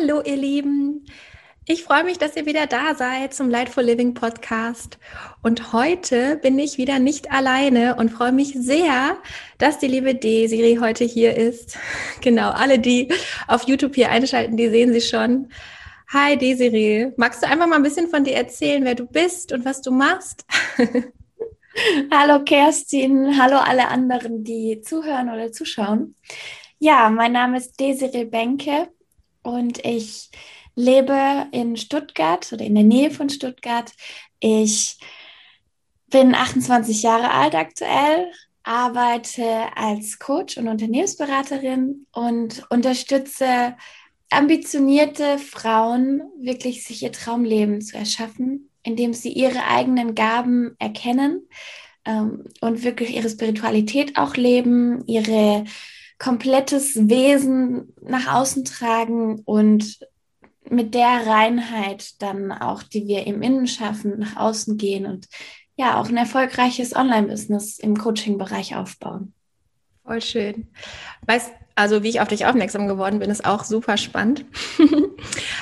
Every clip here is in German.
Hallo ihr Lieben, ich freue mich, dass ihr wieder da seid zum Lightful Living Podcast. Und heute bin ich wieder nicht alleine und freue mich sehr, dass die liebe Desiri heute hier ist. Genau, alle, die auf YouTube hier einschalten, die sehen sie schon. Hi Desiri, magst du einfach mal ein bisschen von dir erzählen, wer du bist und was du machst? hallo Kerstin, hallo alle anderen, die zuhören oder zuschauen. Ja, mein Name ist Desiree Benke und ich lebe in Stuttgart oder in der Nähe von Stuttgart. Ich bin 28 Jahre alt aktuell, arbeite als Coach und Unternehmensberaterin und unterstütze ambitionierte Frauen, wirklich sich ihr Traumleben zu erschaffen, indem sie ihre eigenen Gaben erkennen ähm, und wirklich ihre Spiritualität auch leben, ihre komplettes Wesen nach außen tragen und mit der Reinheit dann auch, die wir im Innen schaffen, nach außen gehen und ja, auch ein erfolgreiches Online-Business im Coaching-Bereich aufbauen. Voll schön. Weißt, also wie ich auf dich aufmerksam geworden bin, ist auch super spannend,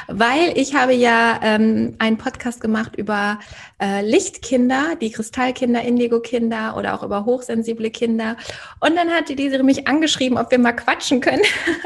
weil ich habe ja ähm, einen Podcast gemacht über äh, Lichtkinder, die Kristallkinder, Indigo-Kinder oder auch über hochsensible Kinder. Und dann hat die Desiree mich angeschrieben, ob wir mal quatschen können.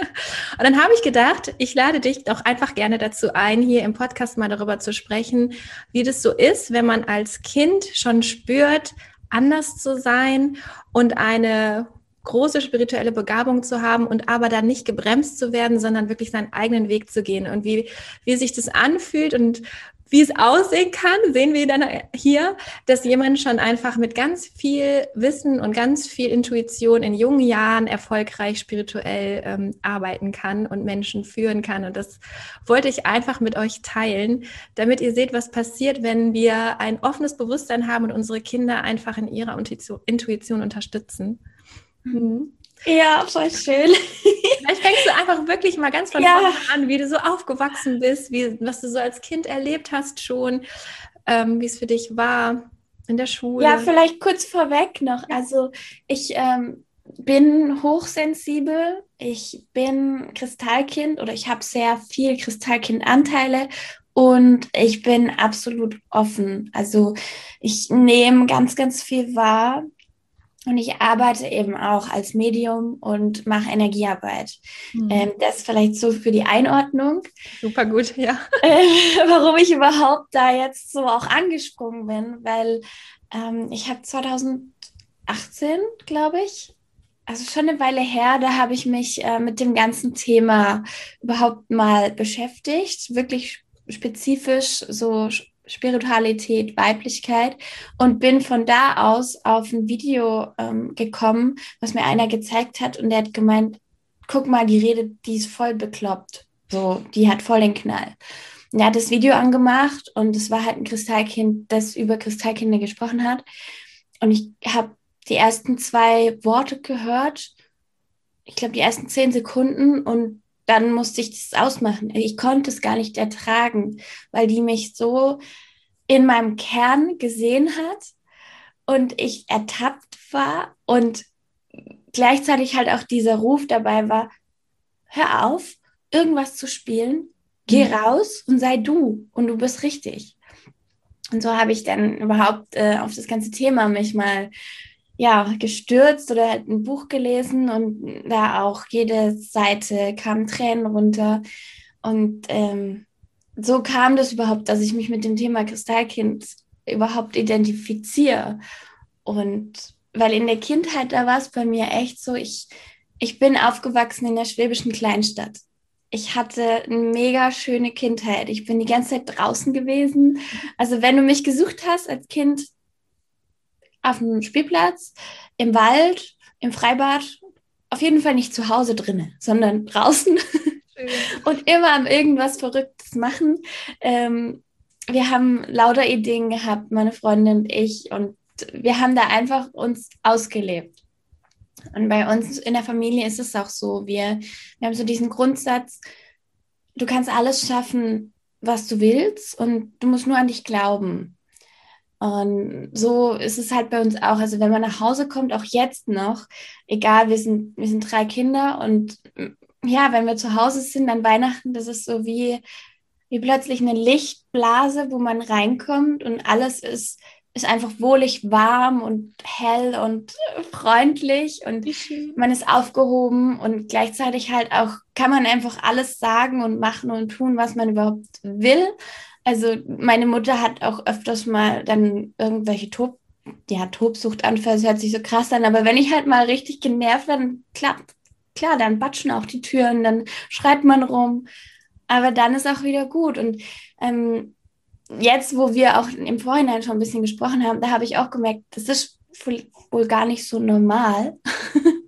Und dann habe ich gedacht, ich lade dich doch einfach gerne dazu ein, hier im Podcast mal darüber zu sprechen, wie das so ist, wenn man als Kind schon spürt, anders zu sein und eine große spirituelle Begabung zu haben und aber dann nicht gebremst zu werden, sondern wirklich seinen eigenen Weg zu gehen und wie, wie sich das anfühlt und wie es aussehen kann, sehen wir dann hier, dass jemand schon einfach mit ganz viel Wissen und ganz viel Intuition in jungen Jahren erfolgreich spirituell ähm, arbeiten kann und Menschen führen kann. Und das wollte ich einfach mit euch teilen, damit ihr seht, was passiert, wenn wir ein offenes Bewusstsein haben und unsere Kinder einfach in ihrer Intuition unterstützen. Mhm. Ja, voll schön. Vielleicht fängst du einfach wirklich mal ganz von ja. vorne an, wie du so aufgewachsen bist, wie, was du so als Kind erlebt hast schon, ähm, wie es für dich war in der Schule. Ja, vielleicht kurz vorweg noch. Also ich ähm, bin hochsensibel, ich bin Kristallkind oder ich habe sehr viel Kristallkindanteile und ich bin absolut offen. Also ich nehme ganz, ganz viel wahr und ich arbeite eben auch als Medium und mache Energiearbeit. Mhm. Ähm, das vielleicht so für die Einordnung. Super gut, ja. Äh, warum ich überhaupt da jetzt so auch angesprungen bin, weil ähm, ich habe 2018, glaube ich, also schon eine Weile her, da habe ich mich äh, mit dem ganzen Thema überhaupt mal beschäftigt, wirklich spezifisch so Spiritualität, Weiblichkeit und bin von da aus auf ein Video ähm, gekommen, was mir einer gezeigt hat und der hat gemeint, guck mal, die Rede, die ist voll bekloppt. So, die hat voll den Knall. Und er hat das Video angemacht und es war halt ein Kristallkind, das über Kristallkinder gesprochen hat. Und ich habe die ersten zwei Worte gehört, ich glaube die ersten zehn Sekunden und dann musste ich das ausmachen. Ich konnte es gar nicht ertragen, weil die mich so in meinem Kern gesehen hat und ich ertappt war und gleichzeitig halt auch dieser Ruf dabei war, hör auf, irgendwas zu spielen, geh mhm. raus und sei du und du bist richtig. Und so habe ich dann überhaupt äh, auf das ganze Thema mich mal ja, gestürzt oder halt ein Buch gelesen und da auch jede Seite kam Tränen runter. Und ähm, so kam das überhaupt, dass ich mich mit dem Thema Kristallkind überhaupt identifiziere. Und weil in der Kindheit, da war es bei mir echt so, ich, ich bin aufgewachsen in der schwäbischen Kleinstadt. Ich hatte eine mega schöne Kindheit. Ich bin die ganze Zeit draußen gewesen. Also wenn du mich gesucht hast als Kind, auf dem Spielplatz, im Wald, im Freibad, auf jeden Fall nicht zu Hause drinnen, sondern draußen und immer am irgendwas Verrücktes machen. Ähm, wir haben lauter Ideen gehabt, meine Freundin und ich, und wir haben da einfach uns ausgelebt. Und bei uns in der Familie ist es auch so, wir, wir haben so diesen Grundsatz, du kannst alles schaffen, was du willst und du musst nur an dich glauben. Und so ist es halt bei uns auch. Also wenn man nach Hause kommt, auch jetzt noch, egal, wir sind, wir sind drei Kinder und ja, wenn wir zu Hause sind an Weihnachten, das ist so wie, wie plötzlich eine Lichtblase, wo man reinkommt und alles ist, ist einfach wohlig warm und hell und freundlich und man ist aufgehoben und gleichzeitig halt auch kann man einfach alles sagen und machen und tun, was man überhaupt will. Also meine Mutter hat auch öfters mal dann irgendwelche Tob ja, Tobsuchtanfälle, hört sich so krass an, aber wenn ich halt mal richtig genervt dann klappt klar, dann batschen auch die Türen, dann schreit man rum, aber dann ist auch wieder gut. Und ähm, jetzt, wo wir auch im Vorhinein schon ein bisschen gesprochen haben, da habe ich auch gemerkt, das ist wohl gar nicht so normal.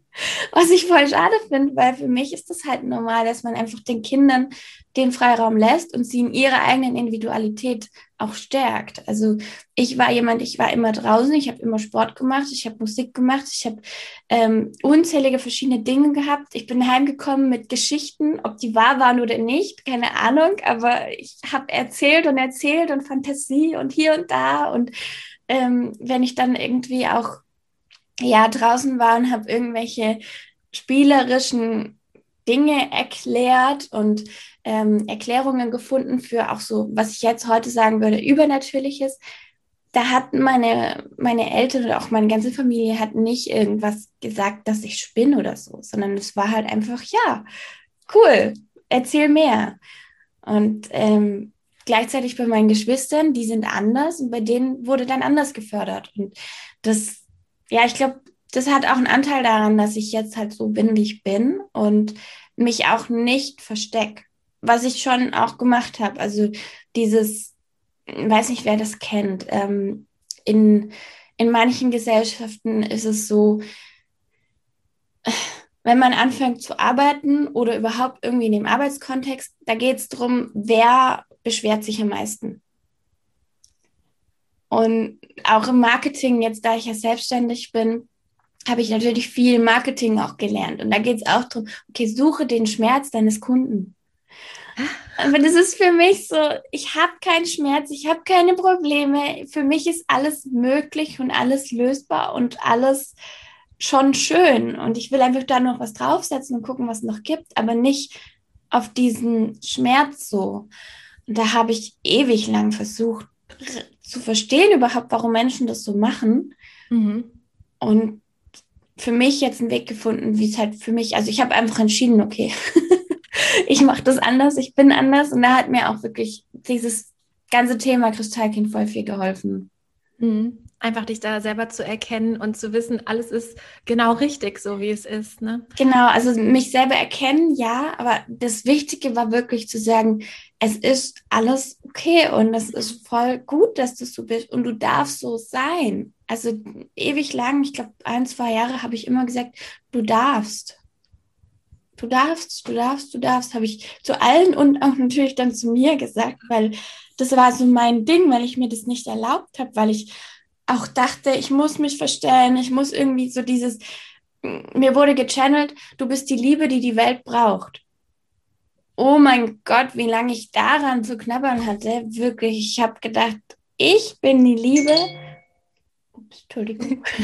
Was ich voll schade finde, weil für mich ist das halt normal, dass man einfach den Kindern den Freiraum lässt und sie in ihrer eigenen Individualität auch stärkt. Also ich war jemand, ich war immer draußen, ich habe immer Sport gemacht, ich habe Musik gemacht, ich habe ähm, unzählige verschiedene Dinge gehabt. Ich bin heimgekommen mit Geschichten, ob die wahr waren oder nicht, keine Ahnung, aber ich habe erzählt und erzählt und Fantasie und hier und da und ähm, wenn ich dann irgendwie auch ja draußen war und habe irgendwelche spielerischen Dinge erklärt und ähm, Erklärungen gefunden für auch so, was ich jetzt heute sagen würde, Übernatürliches. Da hatten meine, meine Eltern oder auch meine ganze Familie hat nicht irgendwas gesagt, dass ich spinne oder so, sondern es war halt einfach, ja, cool, erzähl mehr. Und ähm, gleichzeitig bei meinen Geschwistern, die sind anders und bei denen wurde dann anders gefördert. Und das, ja, ich glaube, das hat auch einen Anteil daran, dass ich jetzt halt so bin, wie ich bin und mich auch nicht verstecke. Was ich schon auch gemacht habe. Also dieses, weiß nicht, wer das kennt. Ähm, in, in manchen Gesellschaften ist es so, wenn man anfängt zu arbeiten oder überhaupt irgendwie in dem Arbeitskontext, da geht es darum, wer beschwert sich am meisten. Und auch im Marketing, jetzt da ich ja selbstständig bin, habe ich natürlich viel Marketing auch gelernt. Und da geht es auch darum, okay, suche den Schmerz deines Kunden. Aber das ist für mich so, ich habe keinen Schmerz, ich habe keine Probleme. Für mich ist alles möglich und alles lösbar und alles schon schön. Und ich will einfach da noch was draufsetzen und gucken, was es noch gibt, aber nicht auf diesen Schmerz so. Und da habe ich ewig lang versucht zu verstehen überhaupt, warum Menschen das so machen. Mhm. Und für mich jetzt einen Weg gefunden, wie es halt für mich, also ich habe einfach entschieden, okay, ich mache das anders, ich bin anders und da hat mir auch wirklich dieses ganze Thema Kristallkind voll viel geholfen. Mhm. Einfach dich da selber zu erkennen und zu wissen, alles ist genau richtig, so wie es ist. Ne? Genau, also mich selber erkennen, ja, aber das Wichtige war wirklich zu sagen, es ist alles okay und es ist voll gut, dass du so bist und du darfst so sein. Also ewig lang, ich glaube ein, zwei Jahre habe ich immer gesagt, du darfst. Du darfst, du darfst, du darfst, habe ich zu allen und auch natürlich dann zu mir gesagt, weil das war so mein Ding, weil ich mir das nicht erlaubt habe, weil ich auch dachte, ich muss mich verstellen, ich muss irgendwie so dieses, mir wurde gechannelt, du bist die Liebe, die die Welt braucht. Oh mein Gott, wie lange ich daran zu knabbern hatte. Wirklich, ich habe gedacht, ich bin die Liebe. Ups, Entschuldigung.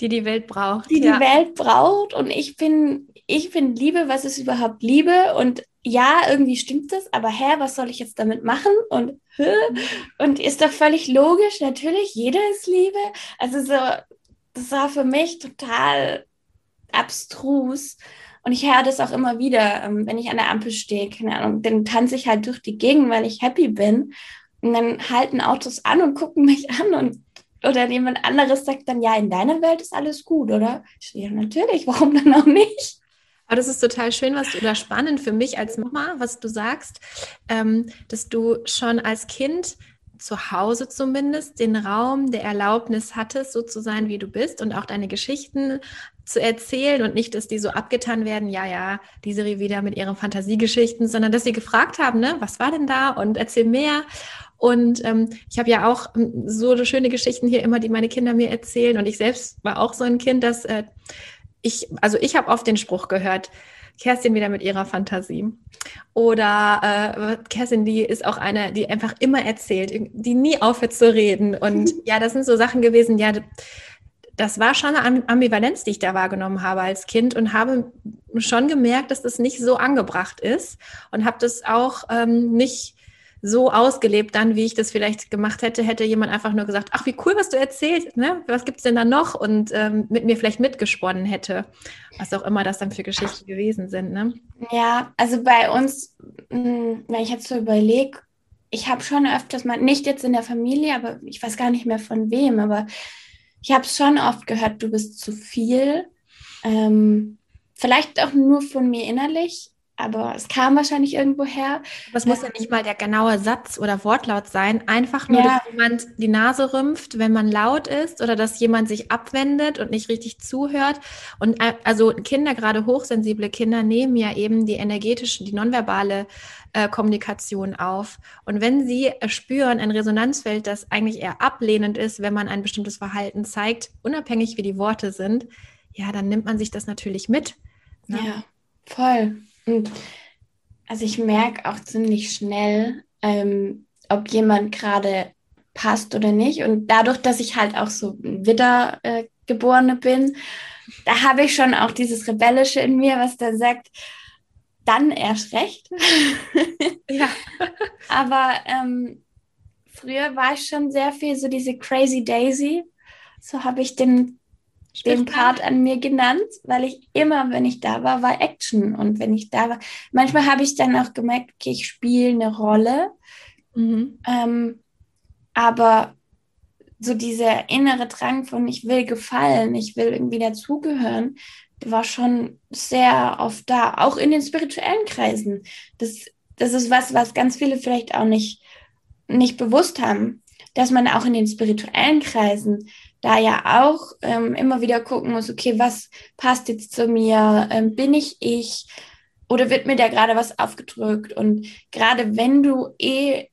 Die die Welt braucht. Die ja. die Welt braucht und ich bin, ich bin Liebe, was ist überhaupt Liebe? Und ja, irgendwie stimmt das, aber hä, was soll ich jetzt damit machen? Und, und ist doch völlig logisch, natürlich, jeder ist Liebe. Also so, das war für mich total abstrus. Und ich höre das auch immer wieder, ähm, wenn ich an der Ampel stehe, keine Ahnung, dann tanze ich halt durch die Gegend, weil ich happy bin. Und dann halten Autos an und gucken mich an und oder jemand anderes sagt dann, ja, in deiner Welt ist alles gut, oder? Ich so, ja, natürlich, warum dann auch nicht? Aber das ist total schön, was du da spannend für mich als Mama, was du sagst, ähm, dass du schon als Kind zu Hause zumindest den Raum der Erlaubnis hattest, so zu sein, wie du bist und auch deine Geschichten zu erzählen und nicht, dass die so abgetan werden, ja, ja, die Serie wieder mit ihren Fantasiegeschichten, sondern dass sie gefragt haben, ne, was war denn da und erzähl mehr. Und ähm, ich habe ja auch ähm, so schöne Geschichten hier immer, die meine Kinder mir erzählen. Und ich selbst war auch so ein Kind, dass äh, ich, also ich habe oft den Spruch gehört, Kerstin wieder mit ihrer Fantasie. Oder äh, Kerstin, die ist auch eine, die einfach immer erzählt, die nie aufhört zu reden. Und ja, das sind so Sachen gewesen, ja, das war schon eine Ambivalenz, die ich da wahrgenommen habe als Kind und habe schon gemerkt, dass das nicht so angebracht ist und habe das auch ähm, nicht so ausgelebt dann, wie ich das vielleicht gemacht hätte, hätte jemand einfach nur gesagt, ach, wie cool, was du erzählst, ne? Was gibt's denn da noch? Und ähm, mit mir vielleicht mitgesponnen hätte. Was auch immer das dann für Geschichten gewesen sind, ne? Ja, also bei uns, hm, wenn ich jetzt so überlege, ich habe schon öfters mal, nicht jetzt in der Familie, aber ich weiß gar nicht mehr von wem, aber ich habe schon oft gehört, du bist zu viel. Ähm, vielleicht auch nur von mir innerlich, aber es kam wahrscheinlich irgendwo her. Das muss ja nicht mal der genaue Satz oder Wortlaut sein. Einfach nur, ja. dass jemand die Nase rümpft, wenn man laut ist oder dass jemand sich abwendet und nicht richtig zuhört. Und äh, also Kinder, gerade hochsensible Kinder, nehmen ja eben die energetische, die nonverbale äh, Kommunikation auf. Und wenn sie spüren ein Resonanzfeld, das eigentlich eher ablehnend ist, wenn man ein bestimmtes Verhalten zeigt, unabhängig wie die Worte sind, ja, dann nimmt man sich das natürlich mit. Ne? Ja, voll. Und also ich merke auch ziemlich schnell, ähm, ob jemand gerade passt oder nicht. Und dadurch, dass ich halt auch so Wiedergeborene äh, bin, da habe ich schon auch dieses Rebellische in mir, was da sagt, dann erst recht. ja. Aber ähm, früher war ich schon sehr viel so diese Crazy Daisy. So habe ich den den Part an mir genannt, weil ich immer, wenn ich da war, war Action. Und wenn ich da war, manchmal habe ich dann auch gemerkt, okay, ich spiele eine Rolle. Mhm. Ähm, aber so dieser innere Drang von, ich will gefallen, ich will irgendwie dazugehören, war schon sehr oft da, auch in den spirituellen Kreisen. Das, das ist was, was ganz viele vielleicht auch nicht, nicht bewusst haben, dass man auch in den spirituellen Kreisen da ja auch ähm, immer wieder gucken muss, okay, was passt jetzt zu mir? Ähm, bin ich ich? Oder wird mir da gerade was aufgedrückt? Und gerade wenn du eh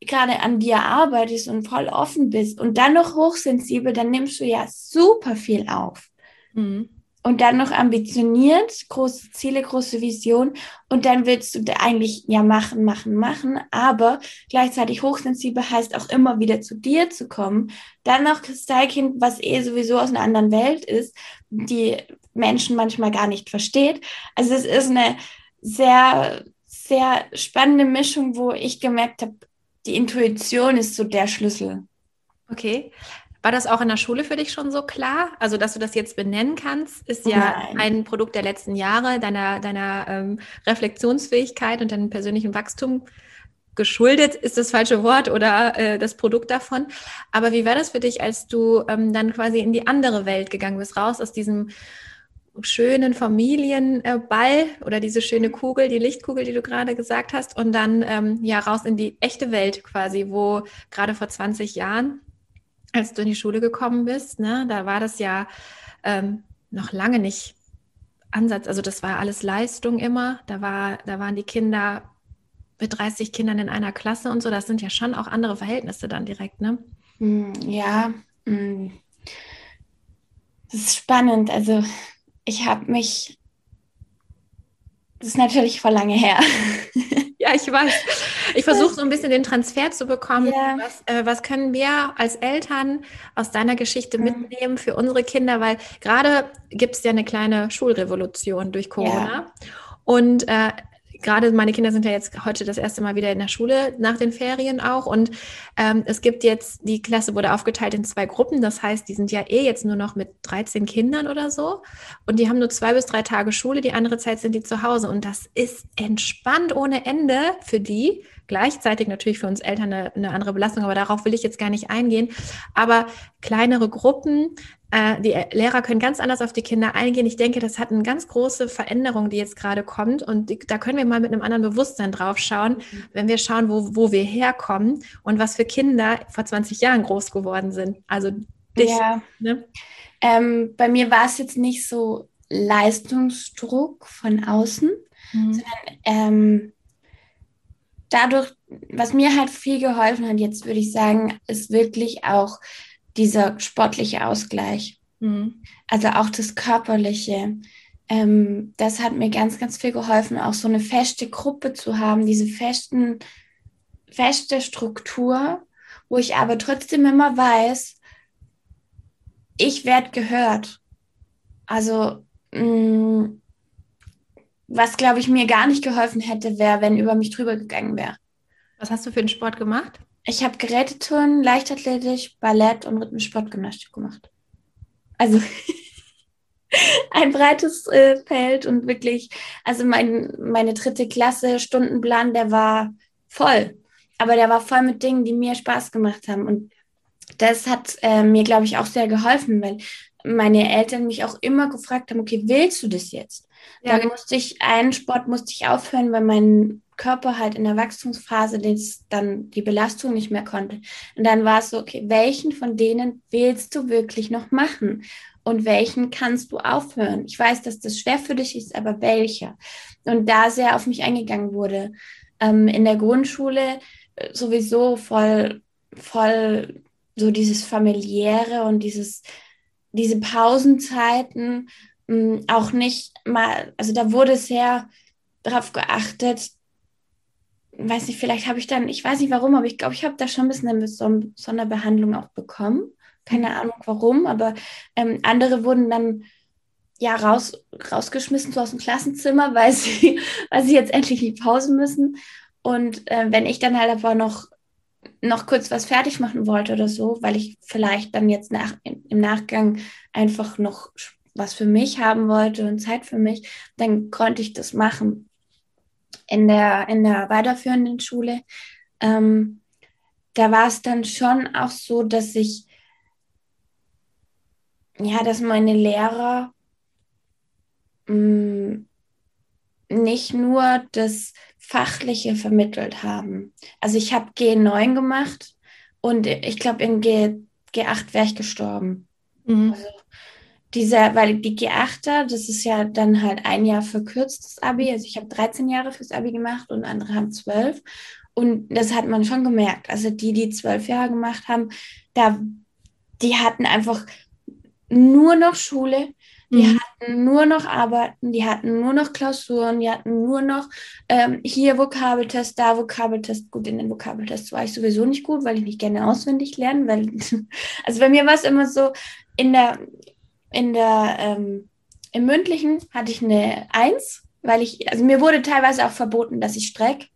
gerade an dir arbeitest und voll offen bist und dann noch hochsensibel, dann nimmst du ja super viel auf. Mhm und dann noch ambitioniert, große Ziele, große Vision und dann willst du eigentlich ja machen, machen, machen, aber gleichzeitig hochsensibel heißt auch immer wieder zu dir zu kommen. Dann noch Kristallkind, was eh sowieso aus einer anderen Welt ist, die Menschen manchmal gar nicht versteht. Also es ist eine sehr, sehr spannende Mischung, wo ich gemerkt habe, die Intuition ist so der Schlüssel. Okay. War das auch in der Schule für dich schon so klar? Also, dass du das jetzt benennen kannst, ist ja Nein. ein Produkt der letzten Jahre, deiner, deiner ähm, Reflexionsfähigkeit und deinem persönlichen Wachstum geschuldet ist das falsche Wort oder äh, das Produkt davon. Aber wie war das für dich, als du ähm, dann quasi in die andere Welt gegangen bist, raus aus diesem schönen Familienball oder diese schöne Kugel, die Lichtkugel, die du gerade gesagt hast, und dann ähm, ja raus in die echte Welt quasi, wo gerade vor 20 Jahren als du in die Schule gekommen bist, ne, da war das ja ähm, noch lange nicht Ansatz, also das war alles Leistung immer. Da war, da waren die Kinder mit 30 Kindern in einer Klasse und so. Das sind ja schon auch andere Verhältnisse dann direkt, ne? Hm, ja, hm. das ist spannend. Also ich habe mich, das ist natürlich vor lange her. Ja, ich weiß. Ich versuche so ein bisschen den Transfer zu bekommen. Ja. Was, äh, was, können wir als Eltern aus deiner Geschichte mhm. mitnehmen für unsere Kinder? Weil gerade gibt es ja eine kleine Schulrevolution durch Corona. Ja. Und äh, gerade meine Kinder sind ja jetzt heute das erste Mal wieder in der Schule nach den Ferien auch. Und ähm, es gibt jetzt, die Klasse wurde aufgeteilt in zwei Gruppen. Das heißt, die sind ja eh jetzt nur noch mit 13 Kindern oder so. Und die haben nur zwei bis drei Tage Schule. Die andere Zeit sind die zu Hause. Und das ist entspannt ohne Ende für die. Gleichzeitig natürlich für uns Eltern eine, eine andere Belastung, aber darauf will ich jetzt gar nicht eingehen. Aber kleinere Gruppen, äh, die Lehrer können ganz anders auf die Kinder eingehen. Ich denke, das hat eine ganz große Veränderung, die jetzt gerade kommt. Und die, da können wir mal mit einem anderen Bewusstsein drauf schauen, mhm. wenn wir schauen, wo, wo wir herkommen und was für Kinder vor 20 Jahren groß geworden sind. Also dich. Ja. Ne? Ähm, bei mir war es jetzt nicht so Leistungsdruck von außen, mhm. sondern ähm, dadurch, was mir halt viel geholfen hat, jetzt würde ich sagen, ist wirklich auch dieser sportliche Ausgleich. Mhm. Also auch das Körperliche. Ähm, das hat mir ganz, ganz viel geholfen, auch so eine feste Gruppe zu haben, diese festen, feste Struktur, wo ich aber trotzdem immer weiß, ich werde gehört. Also, mh, mm, was glaube ich mir gar nicht geholfen hätte, wäre, wenn über mich drüber gegangen wäre. Was hast du für einen Sport gemacht? Ich habe Geräteturnen, Leichtathletik, Ballett und rhythmisch Sportgymnastik gemacht. Also ein breites äh, Feld und wirklich, also mein, meine dritte Klasse Stundenplan, der war voll. Aber der war voll mit Dingen, die mir Spaß gemacht haben. Und das hat äh, mir, glaube ich, auch sehr geholfen, weil meine Eltern mich auch immer gefragt haben, okay, willst du das jetzt? Ja. Dann musste ich, einen Sport musste ich aufhören, weil mein Körper halt in der Wachstumsphase dann die Belastung nicht mehr konnte. Und dann war es so, okay, welchen von denen willst du wirklich noch machen? Und welchen kannst du aufhören? Ich weiß, dass das schwer für dich ist, aber welcher? Und da sehr auf mich eingegangen wurde. Ähm, in der Grundschule äh, sowieso voll, voll so dieses familiäre und dieses, diese Pausenzeiten mh, mm, auch nicht mal, also da wurde sehr darauf geachtet, weiß nicht, vielleicht habe ich dann, ich weiß nicht warum, aber ich glaube, ich habe da schon ein bisschen eine Sonderbehandlung auch bekommen. Keine mhm. Ahnung warum, aber ähm, andere wurden dann ja raus, rausgeschmissen so aus dem Klassenzimmer, weil sie, weil sie jetzt endlich in die Pause müssen. Und äh, wenn ich dann halt aber noch, noch kurz was fertig machen wollte oder so, weil ich vielleicht dann jetzt nach, im Nachgang einfach noch was für mich haben wollte und Zeit für mich, dann konnte ich das machen in der, in der weiterführenden Schule, ähm, da war es dann schon auch so, dass ich, ja, dass meine Lehrer mh, mm, nicht nur das Fachliche vermittelt haben. Also ich habe G9 gemacht und ich glaube, in G, G8 wäre ich gestorben. Mhm. Also dieser, weil die G8er, das ist ja dann halt ein Jahr verkürztes Abi. Also ich habe 13 Jahre fürs Abi gemacht und andere haben 12. Und das hat man schon gemerkt. Also die, die zwölf Jahre gemacht haben, da, die hatten einfach nur noch Schule, die mhm. hatten nur noch Arbeiten, die hatten nur noch Klausuren, die hatten nur noch ähm, hier Vokabeltest, da Vokabeltest. Gut, in den Vokabeltests war ich sowieso nicht gut, weil ich nicht gerne auswendig lerne, weil, also bei mir war es immer so, in der, in der, ähm, im mündlichen hatte ich eine Eins, weil ich, also mir wurde teilweise auch verboten, dass ich strecke.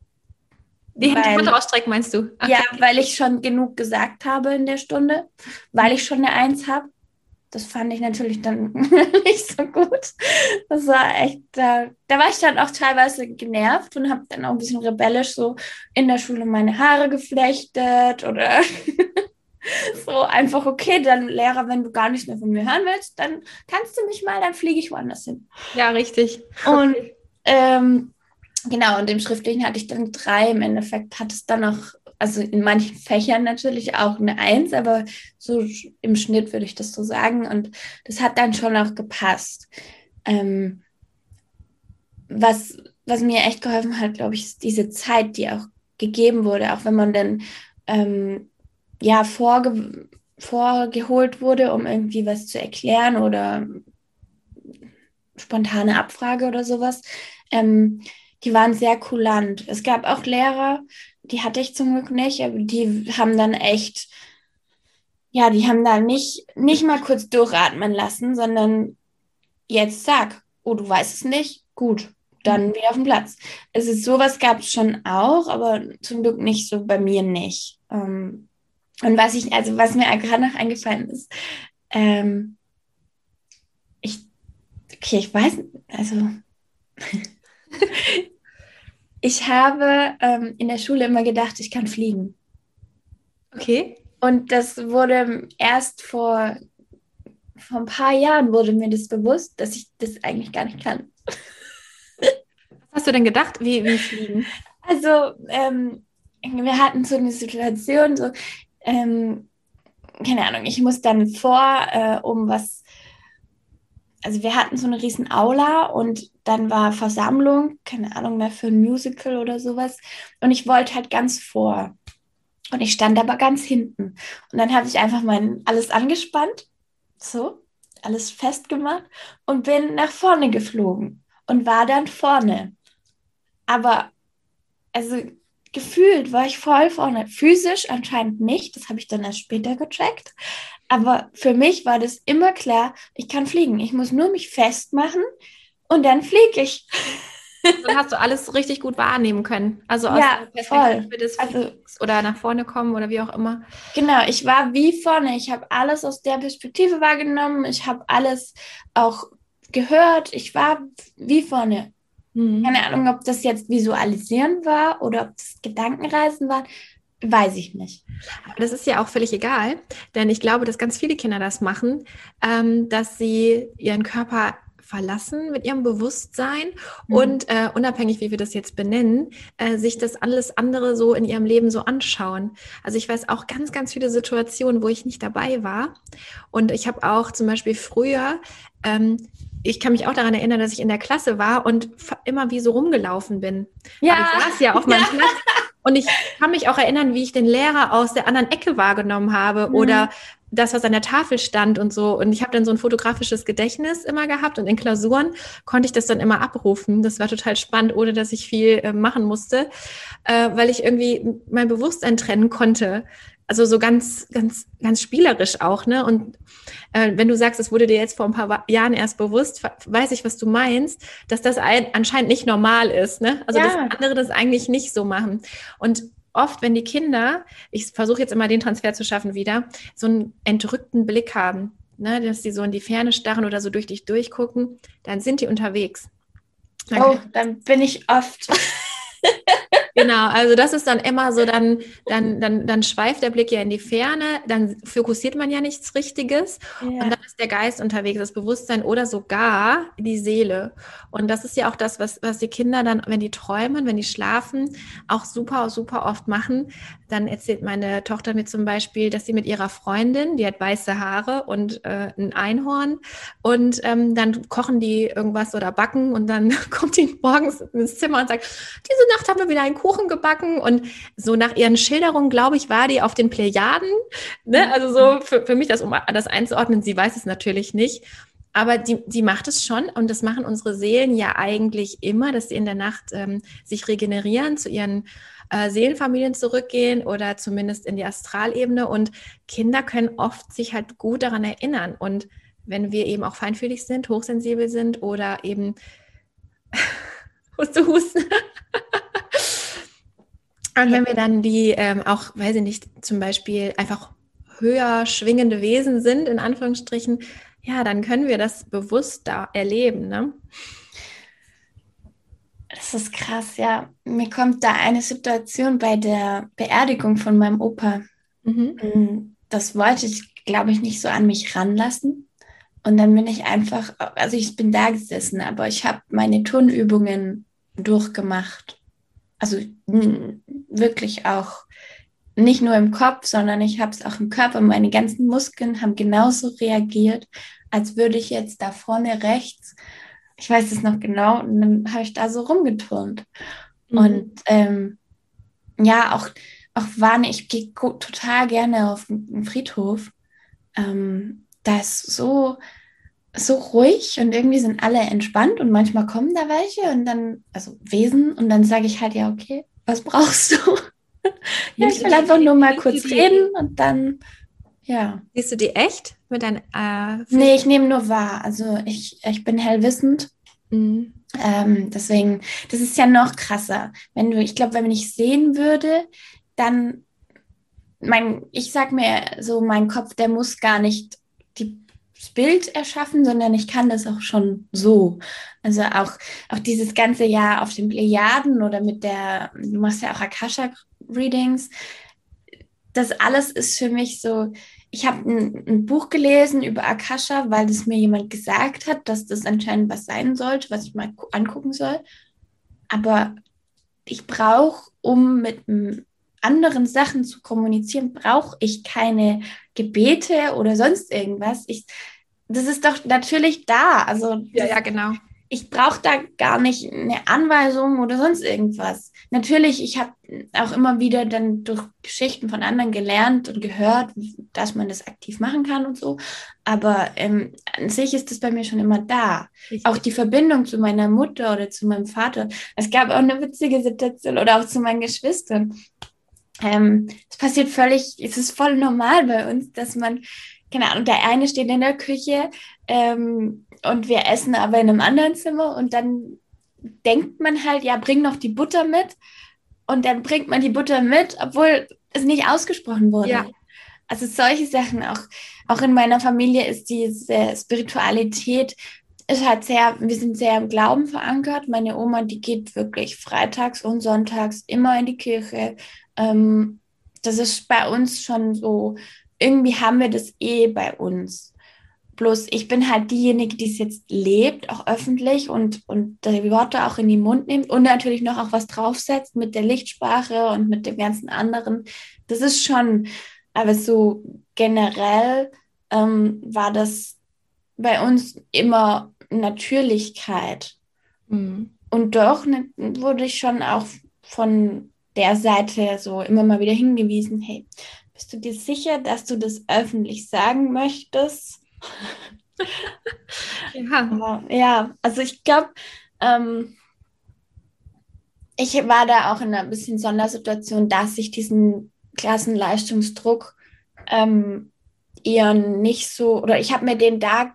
Die Hände rausstrecken, meinst du? Ach, ja, okay. weil ich schon genug gesagt habe in der Stunde, weil ich schon eine Eins habe. Das fand ich natürlich dann nicht so gut. Das war echt, da, da war ich dann auch teilweise genervt und habe dann auch ein bisschen rebellisch so in der Schule meine Haare geflechtet oder so einfach, okay, dann Lehrer, wenn du gar nichts mehr von mir hören willst, dann kannst du mich mal, dann fliege ich woanders hin. Ja, richtig. Und ähm, genau, und im Schriftlichen hatte ich dann drei. Im Endeffekt hat es dann auch, also in manchen Fächern natürlich auch eine Eins, aber so im Schnitt würde ich das so sagen. Und das hat dann schon auch gepasst. Ähm, was, was mir echt geholfen hat, glaube ich, ist diese Zeit, die auch gegeben wurde, auch wenn man dann ähm, ja, vorge vorgeholt wurde, um irgendwie was zu erklären oder spontane Abfrage oder sowas. Ähm, die waren sehr kulant. Es gab auch Lehrer, die hatte ich zum Glück nicht, aber die haben dann echt, ja, die haben da nicht, nicht mal kurz durchatmen lassen, sondern jetzt sag, oh, du weißt es nicht, gut, dann wieder auf den Platz. Es ist sowas gab es schon auch, aber zum Glück nicht so bei mir nicht. Ähm, und was ich, also was mir gerade noch eingefallen ist, ähm, ich, okay, ich weiß, also ich habe ähm, in der Schule immer gedacht, ich kann fliegen. Okay. Und das wurde erst vor vor ein paar Jahren wurde mir das bewusst, dass ich das eigentlich gar nicht kann. Was hast du denn gedacht, wie, wie fliegen? Also, ähm, wir hatten so eine Situation, so, ähm, keine Ahnung, ich muss dann vor, äh, um was, also wir hatten so eine riesen Aula und dann war Versammlung, keine Ahnung mehr für ein Musical oder sowas. Und ich wollte halt ganz vor. Und ich stand aber ganz hinten. Und dann habe ich einfach mein alles angespannt, so, alles festgemacht und bin nach vorne geflogen und war dann vorne. Aber also gefühlt war ich voll vorne. Physisch anscheinend nicht, das habe ich dann erst später gecheckt. Aber für mich war das immer klar, ich kann fliegen. Ich muss nur mich festmachen und dann fliege ich. Dann hast du alles richtig gut wahrnehmen können. Also aus ja, der Perspektive voll. des also, oder nach vorne kommen oder wie auch immer. Genau, ich war wie vorne. Ich habe alles aus der Perspektive wahrgenommen. Ich habe alles auch gehört. Ich war wie vorne. Mhm. Keine Ahnung, ob das jetzt Visualisieren war oder ob das Gedankenreisen war. Weiß ich nicht. Aber das ist ja auch völlig egal, denn ich glaube, dass ganz viele Kinder das machen, ähm, dass sie ihren Körper verlassen mit ihrem Bewusstsein mhm. und äh, unabhängig, wie wir das jetzt benennen, äh, sich das alles andere so in ihrem Leben so anschauen. Also ich weiß auch ganz, ganz viele Situationen, wo ich nicht dabei war. Und ich habe auch zum Beispiel früher ähm, ich kann mich auch daran erinnern, dass ich in der Klasse war und immer wie so rumgelaufen bin. Ja. Aber ich saß ja auf meinem ja. Platz. Und ich kann mich auch erinnern, wie ich den Lehrer aus der anderen Ecke wahrgenommen habe mhm. oder das, was an der Tafel stand und so. Und ich habe dann so ein fotografisches Gedächtnis immer gehabt und in Klausuren konnte ich das dann immer abrufen. Das war total spannend, ohne dass ich viel äh, machen musste, äh, weil ich irgendwie mein Bewusstsein trennen konnte. Also so ganz, ganz, ganz spielerisch auch, ne? Und äh, wenn du sagst, es wurde dir jetzt vor ein paar Jahren erst bewusst, weiß ich, was du meinst, dass das ein, anscheinend nicht normal ist, ne? Also ja. dass andere das eigentlich nicht so machen. Und oft, wenn die Kinder, ich versuche jetzt immer den Transfer zu schaffen wieder, so einen entrückten Blick haben, ne, dass sie so in die Ferne starren oder so durch dich durchgucken, dann sind die unterwegs. Dann oh, dann bin ich oft. Genau, also das ist dann immer so, dann, dann, dann, dann schweift der Blick ja in die Ferne, dann fokussiert man ja nichts Richtiges ja. und dann ist der Geist unterwegs, das Bewusstsein oder sogar die Seele. Und das ist ja auch das, was, was die Kinder dann, wenn die träumen, wenn die schlafen, auch super, super oft machen. Dann erzählt meine Tochter mir zum Beispiel, dass sie mit ihrer Freundin, die hat weiße Haare und äh, ein Einhorn, und ähm, dann kochen die irgendwas oder backen und dann kommt die morgens ins Zimmer und sagt, diese Nacht haben wir wieder einen Kuchen gebacken und so nach ihren Schilderungen, glaube ich, war die auf den Plejaden. Ne? Also so für, für mich das, um das einzuordnen, sie weiß es natürlich nicht. Aber die, die macht es schon und das machen unsere Seelen ja eigentlich immer, dass sie in der Nacht ähm, sich regenerieren, zu ihren äh, Seelenfamilien zurückgehen oder zumindest in die Astralebene. Und Kinder können oft sich halt gut daran erinnern. Und wenn wir eben auch feinfühlig sind, hochsensibel sind oder eben du husten. Und wenn wir dann die ähm, auch, weiß ich nicht, zum Beispiel einfach höher schwingende Wesen sind, in Anführungsstrichen, ja, dann können wir das bewusst da erleben. Ne? Das ist krass, ja. Mir kommt da eine Situation bei der Beerdigung von meinem Opa. Mhm. Mm, das wollte ich, glaube ich, nicht so an mich ranlassen. Und dann bin ich einfach, also ich bin da gesessen, aber ich habe meine Turnübungen durchgemacht. Also wirklich auch nicht nur im Kopf, sondern ich habe es auch im Körper. Meine ganzen Muskeln haben genauso reagiert, als würde ich jetzt da vorne rechts ich weiß es noch genau, und dann habe ich da so rumgeturnt. Mhm. Und ähm, ja, auch, auch war ich gehe total gerne auf den Friedhof. Ähm, da ist so, so ruhig und irgendwie sind alle entspannt und manchmal kommen da welche und dann, also Wesen, und dann sage ich halt, ja, okay, was brauchst du? ja, ich will einfach nur mal kurz reden und dann, ja. Siehst du die echt? mit deinen. Äh, nee, ich nehme nur wahr. Also ich, ich bin hellwissend. Mhm. Ähm, deswegen, das ist ja noch krasser. Wenn du, ich glaube, wenn ich sehen würde, dann mein, ich sag mir so, mein Kopf, der muss gar nicht die, das Bild erschaffen, sondern ich kann das auch schon so. Also auch, auch dieses ganze Jahr auf den Plejaden oder mit der, du machst ja auch Akasha-Readings, das alles ist für mich so, ich habe ein, ein, Buch gelesen über Akasha, weil das mir jemand gesagt hat, dass das anscheinend was sein sollte, was ich mal angucken soll. Aber ich brauche, um mit anderen Sachen zu kommunizieren, brauche ich keine Gebete oder sonst irgendwas. Ich, das ist doch natürlich da. Also ja, ja, genau ich brauche da gar nicht eine Anweisung oder sonst irgendwas. Natürlich, ich habe auch immer wieder dann durch Geschichten von anderen gelernt und gehört, dass man das aktiv machen kann und so. Aber ähm, an sich ist das bei mir schon immer da. Richtig. Auch die Verbindung zu meiner Mutter oder zu meinem Vater. Es gab auch eine witzige Situation oder auch zu meinen Geschwistern. Ähm, es passiert völlig, es ist voll normal bei uns, dass man, keine Ahnung, der eine steht in der Küche, ähm, und wir essen aber in einem anderen Zimmer und dann denkt man halt, ja, bring noch die Butter mit und dann bringt man die Butter mit, obwohl es nicht ausgesprochen wurde. Ja. Also solche Sachen auch, auch in meiner Familie ist diese Spiritualität ist halt sehr, wir sind sehr im Glauben verankert. Meine Oma, die geht wirklich freitags und sonntags immer in die Kirche. Ähm, das ist bei uns schon so, irgendwie haben wir das eh bei uns. Bloß ich bin halt diejenige, die es jetzt lebt, auch öffentlich und, und die Worte auch in den Mund nimmt und natürlich noch auch was draufsetzt mit der Lichtsprache und mit dem ganzen anderen. Das ist schon, aber so generell ähm, war das bei uns immer Natürlichkeit. Mhm. Und doch ne, wurde ich schon auch von der Seite so immer mal wieder hingewiesen, hey, bist du dir sicher, dass du das öffentlich sagen möchtest? Ja. ja, also ich glaube, ähm, ich war da auch in einer bisschen Sondersituation, dass ich diesen Klassenleistungsdruck ähm, eher nicht so, oder ich habe mir den da,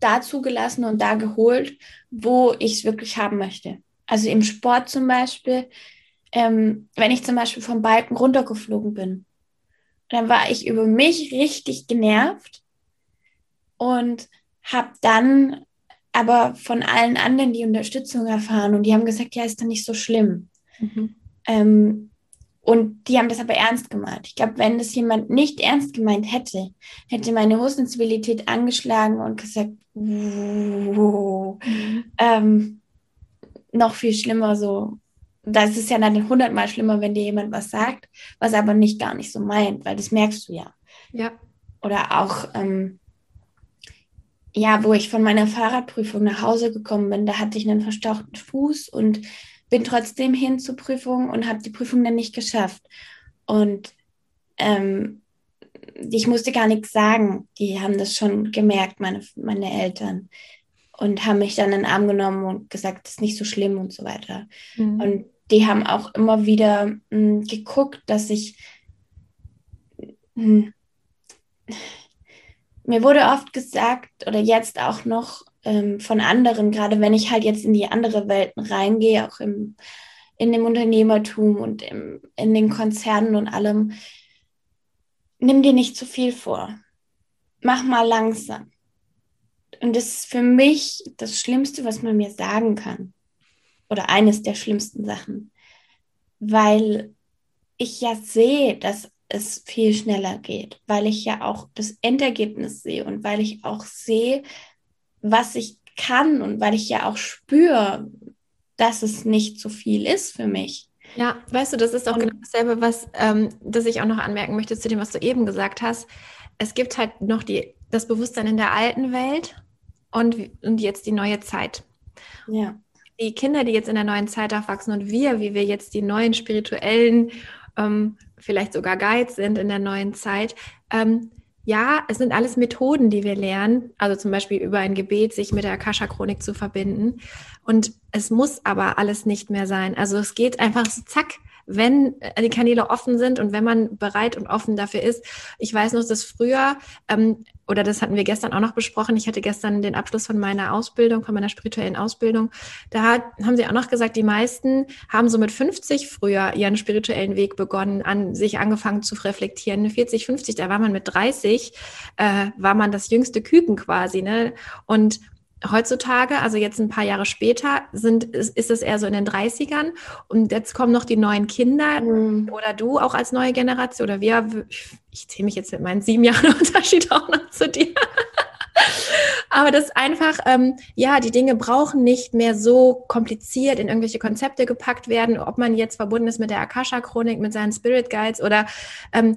da zugelassen und da geholt, wo ich es wirklich haben möchte. Also im Sport zum Beispiel, ähm, wenn ich zum Beispiel vom Balken runtergeflogen bin, dann war ich über mich richtig genervt und habe dann aber von allen anderen die Unterstützung erfahren und die haben gesagt, ja, ist doch nicht so schlimm. Mhm. Ähm, und die haben das aber ernst gemeint. Ich glaube, wenn das jemand nicht ernst gemeint hätte, hätte meine Hochsensibilität angeschlagen und gesagt, mhm. ähm, noch viel schlimmer so. Das ist ja dann hundertmal schlimmer, wenn dir jemand was sagt, was aber nicht gar nicht so meint, weil das merkst du ja. Ja. Oder auch, ähm, ja, wo ich von meiner Fahrradprüfung nach Hause gekommen bin, da hatte ich einen verstauchten Fuß und bin trotzdem hin zur Prüfung und habe die Prüfung dann nicht geschafft. Und ähm, ich musste gar nichts sagen. Die haben das schon gemerkt, meine, meine Eltern. Und haben mich dann in den Arm genommen und gesagt, das ist nicht so schlimm und so weiter. Mhm. Und die haben auch immer wieder mh, hm, geguckt, dass ich mh, hm, mir wurde oft gesagt oder jetzt auch noch ähm, von anderen, gerade wenn ich halt jetzt in die andere Welten reingehe, auch im, in dem Unternehmertum und im, in den Konzernen und allem, nimm dir nicht zu viel vor. Mach mal langsam. Und das ist für mich das Schlimmste, was man mir sagen kann. Oder eines der schlimmsten Sachen. Weil ich ja sehe, dass es viel schneller geht, weil ich ja auch das Endergebnis sehe und weil ich auch sehe, was ich kann und weil ich ja auch spüre, dass es nicht so viel ist für mich. Ja, weißt du, das ist auch und, genau dasselbe, was ähm, das ich auch noch anmerken möchte zu dem, was du eben gesagt hast. Es gibt halt noch die, das Bewusstsein in der alten Welt und, und jetzt die neue Zeit. Ja. Die Kinder, die jetzt in der neuen Zeit aufwachsen und wir, wie wir jetzt die neuen spirituellen ähm, vielleicht sogar Guides sind in der neuen Zeit. Ähm, ja, es sind alles Methoden, die wir lernen, also zum Beispiel über ein Gebet sich mit der Akasha-Chronik zu verbinden. Und es muss aber alles nicht mehr sein. Also es geht einfach so zack, wenn die Kanäle offen sind und wenn man bereit und offen dafür ist. Ich weiß noch, dass früher, ähm, oder das hatten wir gestern auch noch besprochen, ich hatte gestern den Abschluss von meiner Ausbildung, von meiner spirituellen Ausbildung, da hat, haben sie auch noch gesagt, die meisten haben so mit 50 früher ihren spirituellen Weg begonnen, an sich angefangen zu reflektieren. 40, 50, da war man mit 30, äh, war man das jüngste Küken quasi. Ne? Und heutzutage, also jetzt ein paar Jahre später, sind, ist, ist es eher so in den 30ern und jetzt kommen noch die neuen Kinder mhm. oder du auch als neue Generation oder wir, ich zähle mich jetzt mit meinen sieben Jahren Unterschied auch noch zu dir. Aber das einfach, ähm, ja, die Dinge brauchen nicht mehr so kompliziert in irgendwelche Konzepte gepackt werden, ob man jetzt verbunden ist mit der Akasha-Chronik, mit seinen Spirit Guides oder ähm,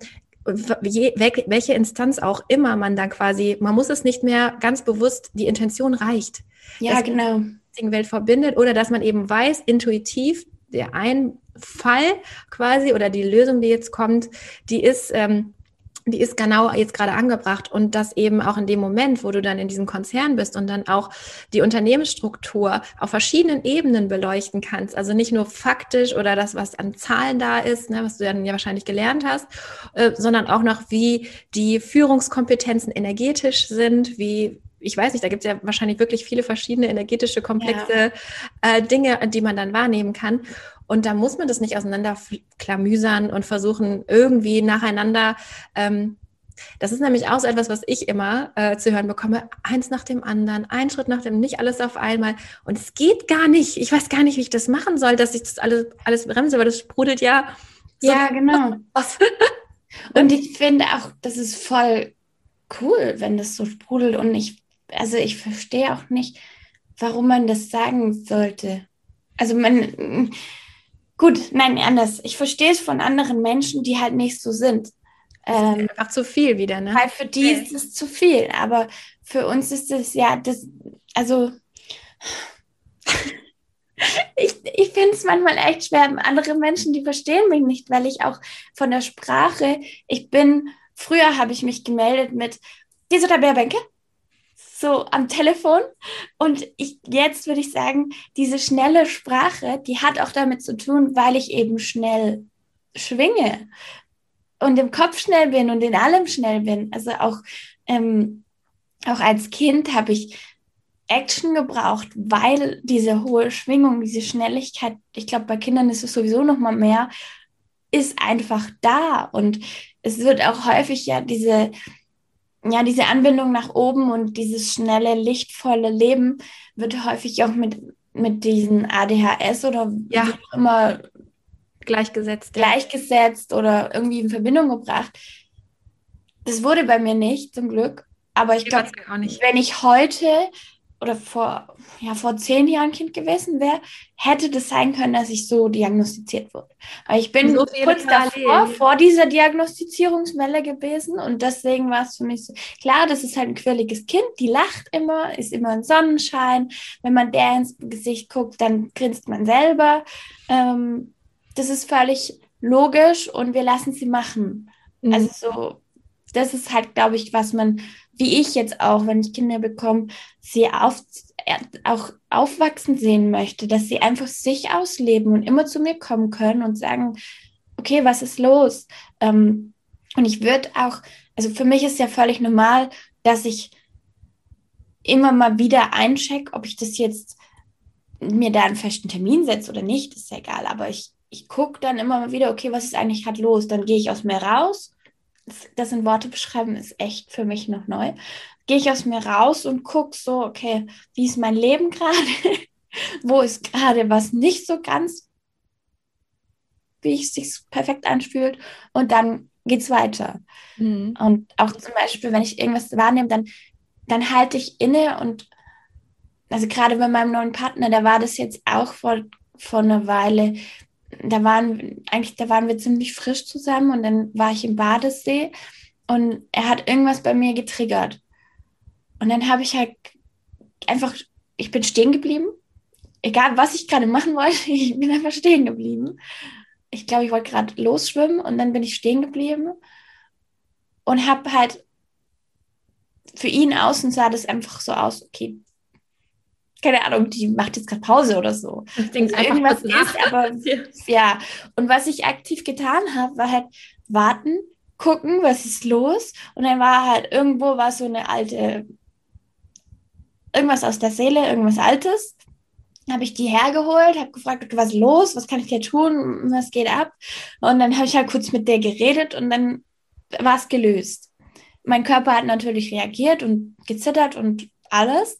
je, welche Instanz auch immer man dann quasi, man muss es nicht mehr ganz bewusst, die Intention reicht. Ja, genau. Die Welt verbindet oder dass man eben weiß, intuitiv, der ein Fall quasi oder die Lösung, die jetzt kommt, die ist ähm, die ist genau jetzt gerade angebracht und das eben auch in dem Moment, wo du dann in diesem Konzern bist und dann auch die Unternehmensstruktur auf verschiedenen Ebenen beleuchten kannst. Also nicht nur faktisch oder das, was an Zahlen da ist, ne, was du dann ja wahrscheinlich gelernt hast, äh, sondern auch noch, wie die Führungskompetenzen energetisch sind, wie ich weiß nicht, da gibt es ja wahrscheinlich wirklich viele verschiedene energetische, komplexe ja. äh, Dinge, die man dann wahrnehmen kann. Und da muss man das nicht auseinanderklamüsern und versuchen, irgendwie nacheinander. Ähm, das ist nämlich auch so etwas, was ich immer äh, zu hören bekomme. Eins nach dem anderen, ein Schritt nach dem, nicht alles auf einmal. Und es geht gar nicht. Ich weiß gar nicht, wie ich das machen soll, dass ich das alles, alles bremse, weil das sprudelt ja. So ja, genau. und ich finde auch, das ist voll cool, wenn das so sprudelt. Und ich, also ich verstehe auch nicht, warum man das sagen sollte. Also man, Gut, nein, anders. Ich verstehe es von anderen Menschen, die halt nicht so sind. Ähm, einfach zu viel wieder, ne? Weil für die ist es zu viel, aber für uns ist es ja, das, also ich, ich finde es manchmal echt schwer. Andere Menschen, die verstehen mich nicht, weil ich auch von der Sprache, ich bin, früher habe ich mich gemeldet mit, diese Bärbänke, so am Telefon. Und ich, jetzt würde ich sagen, diese schnelle Sprache, die hat auch damit zu tun, weil ich eben schnell schwinge und im Kopf schnell bin und in allem schnell bin. Also auch, ähm, auch als Kind habe ich Action gebraucht, weil diese hohe Schwingung, diese Schnelligkeit, ich glaube, bei Kindern ist es sowieso noch mal mehr, ist einfach da. Und es wird auch häufig ja diese ja, diese Anbindung nach oben und dieses schnelle, lichtvolle Leben wird häufig auch mit, mit diesen ADHS oder ja. wie auch immer gleichgesetzt. Gleichgesetzt oder irgendwie in Verbindung gebracht. Das wurde bei mir nicht, zum Glück. Aber ich glaube, wenn ich heute oder vor, ja, vor zehn Jahren Kind gewesen wäre, hätte das sein können, dass ich so diagnostiziert wurde. Aber ich bin so kurz davor, vor dieser Diagnostizierungswelle gewesen und deswegen war es für mich so, klar, das ist halt ein quirliges Kind, die lacht immer, ist immer ein Sonnenschein. Wenn man der ins Gesicht guckt, dann grinst man selber. Ähm, das ist völlig logisch und wir lassen sie machen. Mhm. Also so, das ist halt, glaube ich, was man wie ich jetzt auch, wenn ich Kinder bekomme, sie auf, äh, auch aufwachsen sehen möchte, dass sie einfach sich ausleben und immer zu mir kommen können und sagen, okay, was ist los? Ähm, und ich würde auch, also für mich ist ja völlig normal, dass ich immer mal wieder eincheck, ob ich das jetzt mir da einen festen Termin setze oder nicht, ist ja egal. Aber ich, ich gucke dann immer mal wieder, okay, was ist eigentlich gerade los? Dann gehe ich aus mir raus das in Worte beschreiben ist echt für mich noch neu. Gehe ich aus mir raus und gucke so, okay, wie ist mein Leben gerade? Wo ist gerade was nicht so ganz, wie es sich perfekt anfühlt? Und dann geht es weiter. Mhm. Und auch zum Beispiel, wenn ich irgendwas wahrnehme, dann, dann halte ich inne und also gerade bei meinem neuen Partner, da war das jetzt auch vor, vor einer Weile, da waren eigentlich, da waren wir ziemlich frisch zusammen und dann war ich im Badesee und er hat irgendwas bei mir getriggert. Und dann habe ich halt einfach, ich bin stehen geblieben. Egal, was ich gerade machen wollte, ich bin einfach stehen geblieben. Ich glaube, ich wollte gerade losschwimmen und dann bin ich stehen geblieben und habe halt für ihn außen sah das einfach so aus, okay, keine Ahnung, die macht jetzt gerade Pause oder so. Ich denke also irgendwas ist, aber ja. Und was ich aktiv getan habe, war halt warten, gucken, was ist los. Und dann war halt irgendwo war so eine alte, irgendwas aus der Seele, irgendwas Altes. Habe ich die hergeholt, habe gefragt, was ist los, was kann ich hier tun, was geht ab? Und dann habe ich halt kurz mit der geredet und dann war es gelöst. Mein Körper hat natürlich reagiert und gezittert und alles.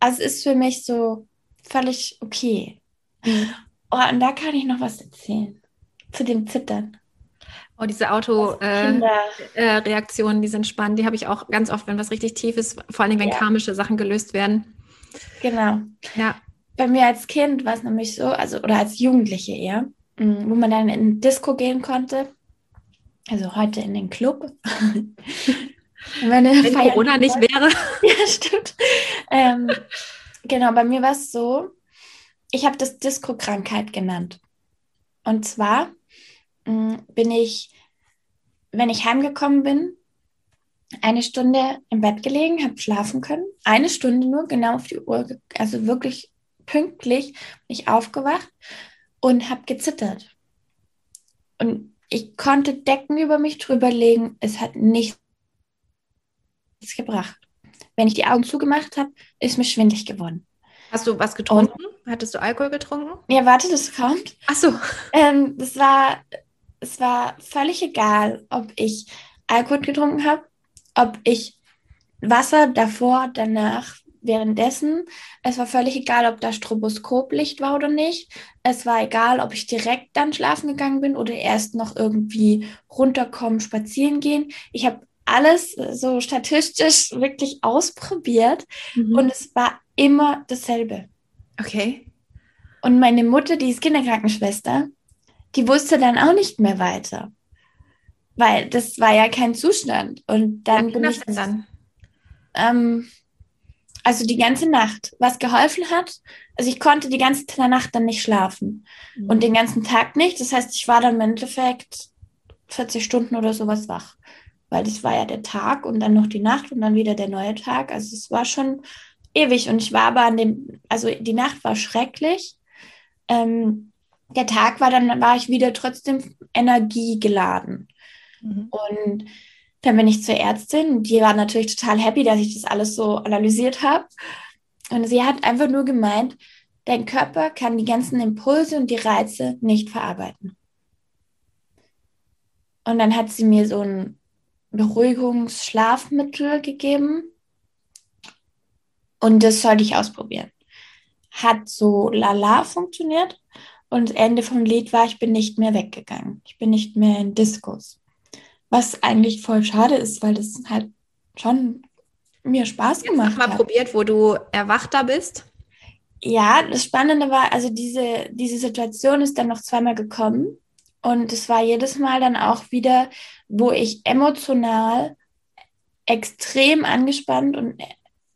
Also es ist für mich so völlig okay. Mhm. Oh, und da kann ich noch was erzählen. Zu dem Zittern. Oh, diese Autoreaktionen, äh, äh, die sind spannend. Die habe ich auch ganz oft, wenn was richtig tief ist, vor allem wenn ja. karmische Sachen gelöst werden. Genau. Ja. Bei mir als Kind war es nämlich so, also oder als Jugendliche eher, mm, wo man dann in Disco gehen konnte. Also heute in den Club. Wenn Corona nicht wäre. Ja, stimmt. Ähm, genau, bei mir war es so, ich habe das Disco-Krankheit genannt. Und zwar mh, mm, bin ich, wenn ich heimgekommen bin, eine Stunde im Bett gelegen, habe schlafen können. Eine Stunde nur, genau auf die Uhr, also wirklich pünktlich bin ich aufgewacht und habe gezittert. Und ich konnte Decken über mich drüber legen. Es hat nichts gebracht. Wenn ich die Augen zugemacht habe, ist mir schwindlig geworden. Hast du was getrunken? Und, Hattest du Alkohol getrunken? Ja, warte, das kommt. Ach so. Ähm, das war, es war völlig egal, ob ich Alkohol getrunken habe, ob ich Wasser davor, danach, währenddessen. Es war völlig egal, ob da Stroboskoplicht war oder nicht. Es war egal, ob ich direkt dann schlafen gegangen bin oder erst noch irgendwie runterkommen, spazieren gehen. Ich habe alles so statistisch wirklich ausprobiert mhm. und es war immer dasselbe. Okay. Und meine Mutter, die ist Kinderkrankenschwester, die wusste dann auch nicht mehr weiter. Weil das war ja kein Zustand. Und dann ja, bin ich. Dann? Ähm, also die ganze Nacht. Was geholfen hat, also ich konnte die ganze Nacht dann nicht schlafen. Mhm. Und den ganzen Tag nicht. Das heißt, ich war dann im Endeffekt 40 Stunden oder sowas wach. Weil das war ja der Tag und dann noch die Nacht und dann wieder der neue Tag. Also es war schon ewig. Und ich war aber an dem, also die Nacht war schrecklich. Ähm, der Tag war dann, war ich wieder trotzdem energiegeladen. Mhm. Und dann bin ich zur Ärztin. Die war natürlich total happy, dass ich das alles so analysiert habe. Und sie hat einfach nur gemeint, dein Körper kann die ganzen Impulse und die Reize nicht verarbeiten. Und dann hat sie mir so ein Beruhigungsschlafmittel gegeben. Und das sollte ich ausprobieren. Hat so lala funktioniert. Und Ende vom Lied war, ich bin nicht mehr weggegangen. Ich bin nicht mehr in Diskos. Was eigentlich voll schade ist, weil das halt schon mir Spaß Jetzt gemacht mal hat. probiert, wo du erwachter bist? Ja, das Spannende war, also diese, diese Situation ist dann noch zweimal gekommen. Und es war jedes Mal dann auch wieder, wo ich emotional extrem angespannt und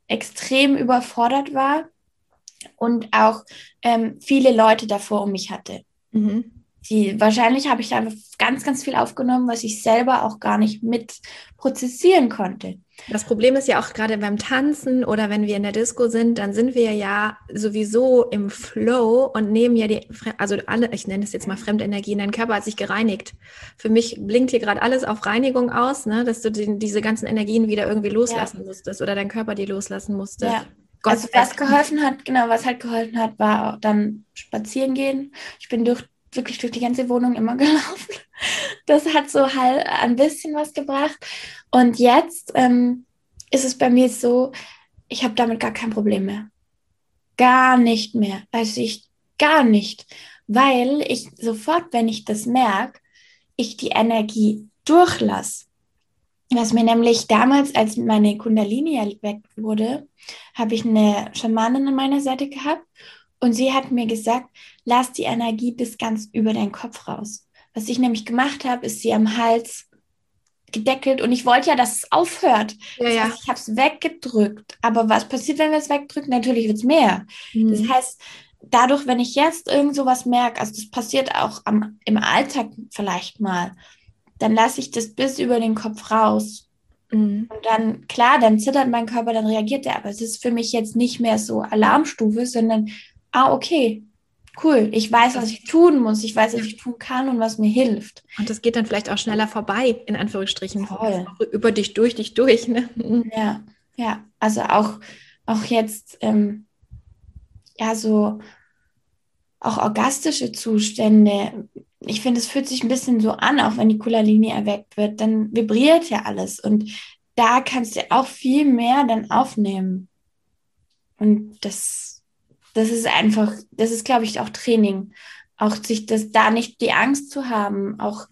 extrem überfordert war und auch ähm, viele Leute davor um mich hatte. Mhm die, wahrscheinlich habe ich da ganz, ganz viel aufgenommen, was ich selber auch gar nicht mit prozessieren konnte. Das Problem ist ja auch gerade beim Tanzen oder wenn wir in der Disco sind, dann sind wir ja sowieso im Flow und nehmen ja die, also alle, ich nenne es jetzt mal Fremdenergien, dein Körper hat sich gereinigt. Für mich blinkt hier gerade alles auf Reinigung aus, ne, dass du die, diese ganzen Energien wieder irgendwie loslassen ja. musstest oder dein Körper die loslassen musste. Ja. Gott also was geholfen hat, genau, was halt geholfen hat, war auch dann spazieren gehen. Ich bin durch wirklich durch die ganze Wohnung immer gelaufen. Das hat so halt ein bisschen was gebracht. Und jetzt ähm, ist es bei mir so, ich habe damit gar kein Problem mehr. Gar nicht mehr. Also ich gar nicht. Weil ich sofort, wenn ich das merke, ich die Energie durchlasse. Was mir nämlich damals, als meine Kundalini weg wurde, habe ich eine Schamanin an meiner Seite gehabt und sie hat mir gesagt, lass die Energie bis ganz über deinen Kopf raus. Was ich nämlich gemacht habe, ist sie am Hals gedeckelt und ich wollte ja, dass es aufhört. Ja, das heißt, ich habe es weggedrückt. Aber was passiert, wenn wir es wegdrücken? Natürlich wird es mehr. Mhm. Das heißt, dadurch, wenn ich jetzt irgend sowas merke, also das passiert auch am, im Alltag vielleicht mal, dann lasse ich das bis über den Kopf raus. Mhm. Und dann, klar, dann zittert mein Körper, dann reagiert er, aber es ist für mich jetzt nicht mehr so Alarmstufe, sondern ah, okay, cool, ich weiß, was ich tun muss, ich weiß, was ich tun kann und was mir hilft. Und das geht dann vielleicht auch schneller vorbei, in Anführungsstrichen. Voll. Über dich, durch dich, durch. Ne? Ja, ja, also auch, auch jetzt, ähm, ja, so auch orgastische Zustände. Ich finde, es fühlt sich ein bisschen so an, auch wenn die Kula-Linie erweckt wird, dann vibriert ja alles und da kannst du auch viel mehr dann aufnehmen. Und das, das ist einfach, das ist, glaube ich, auch Training. Auch sich das da nicht die Angst zu haben, auch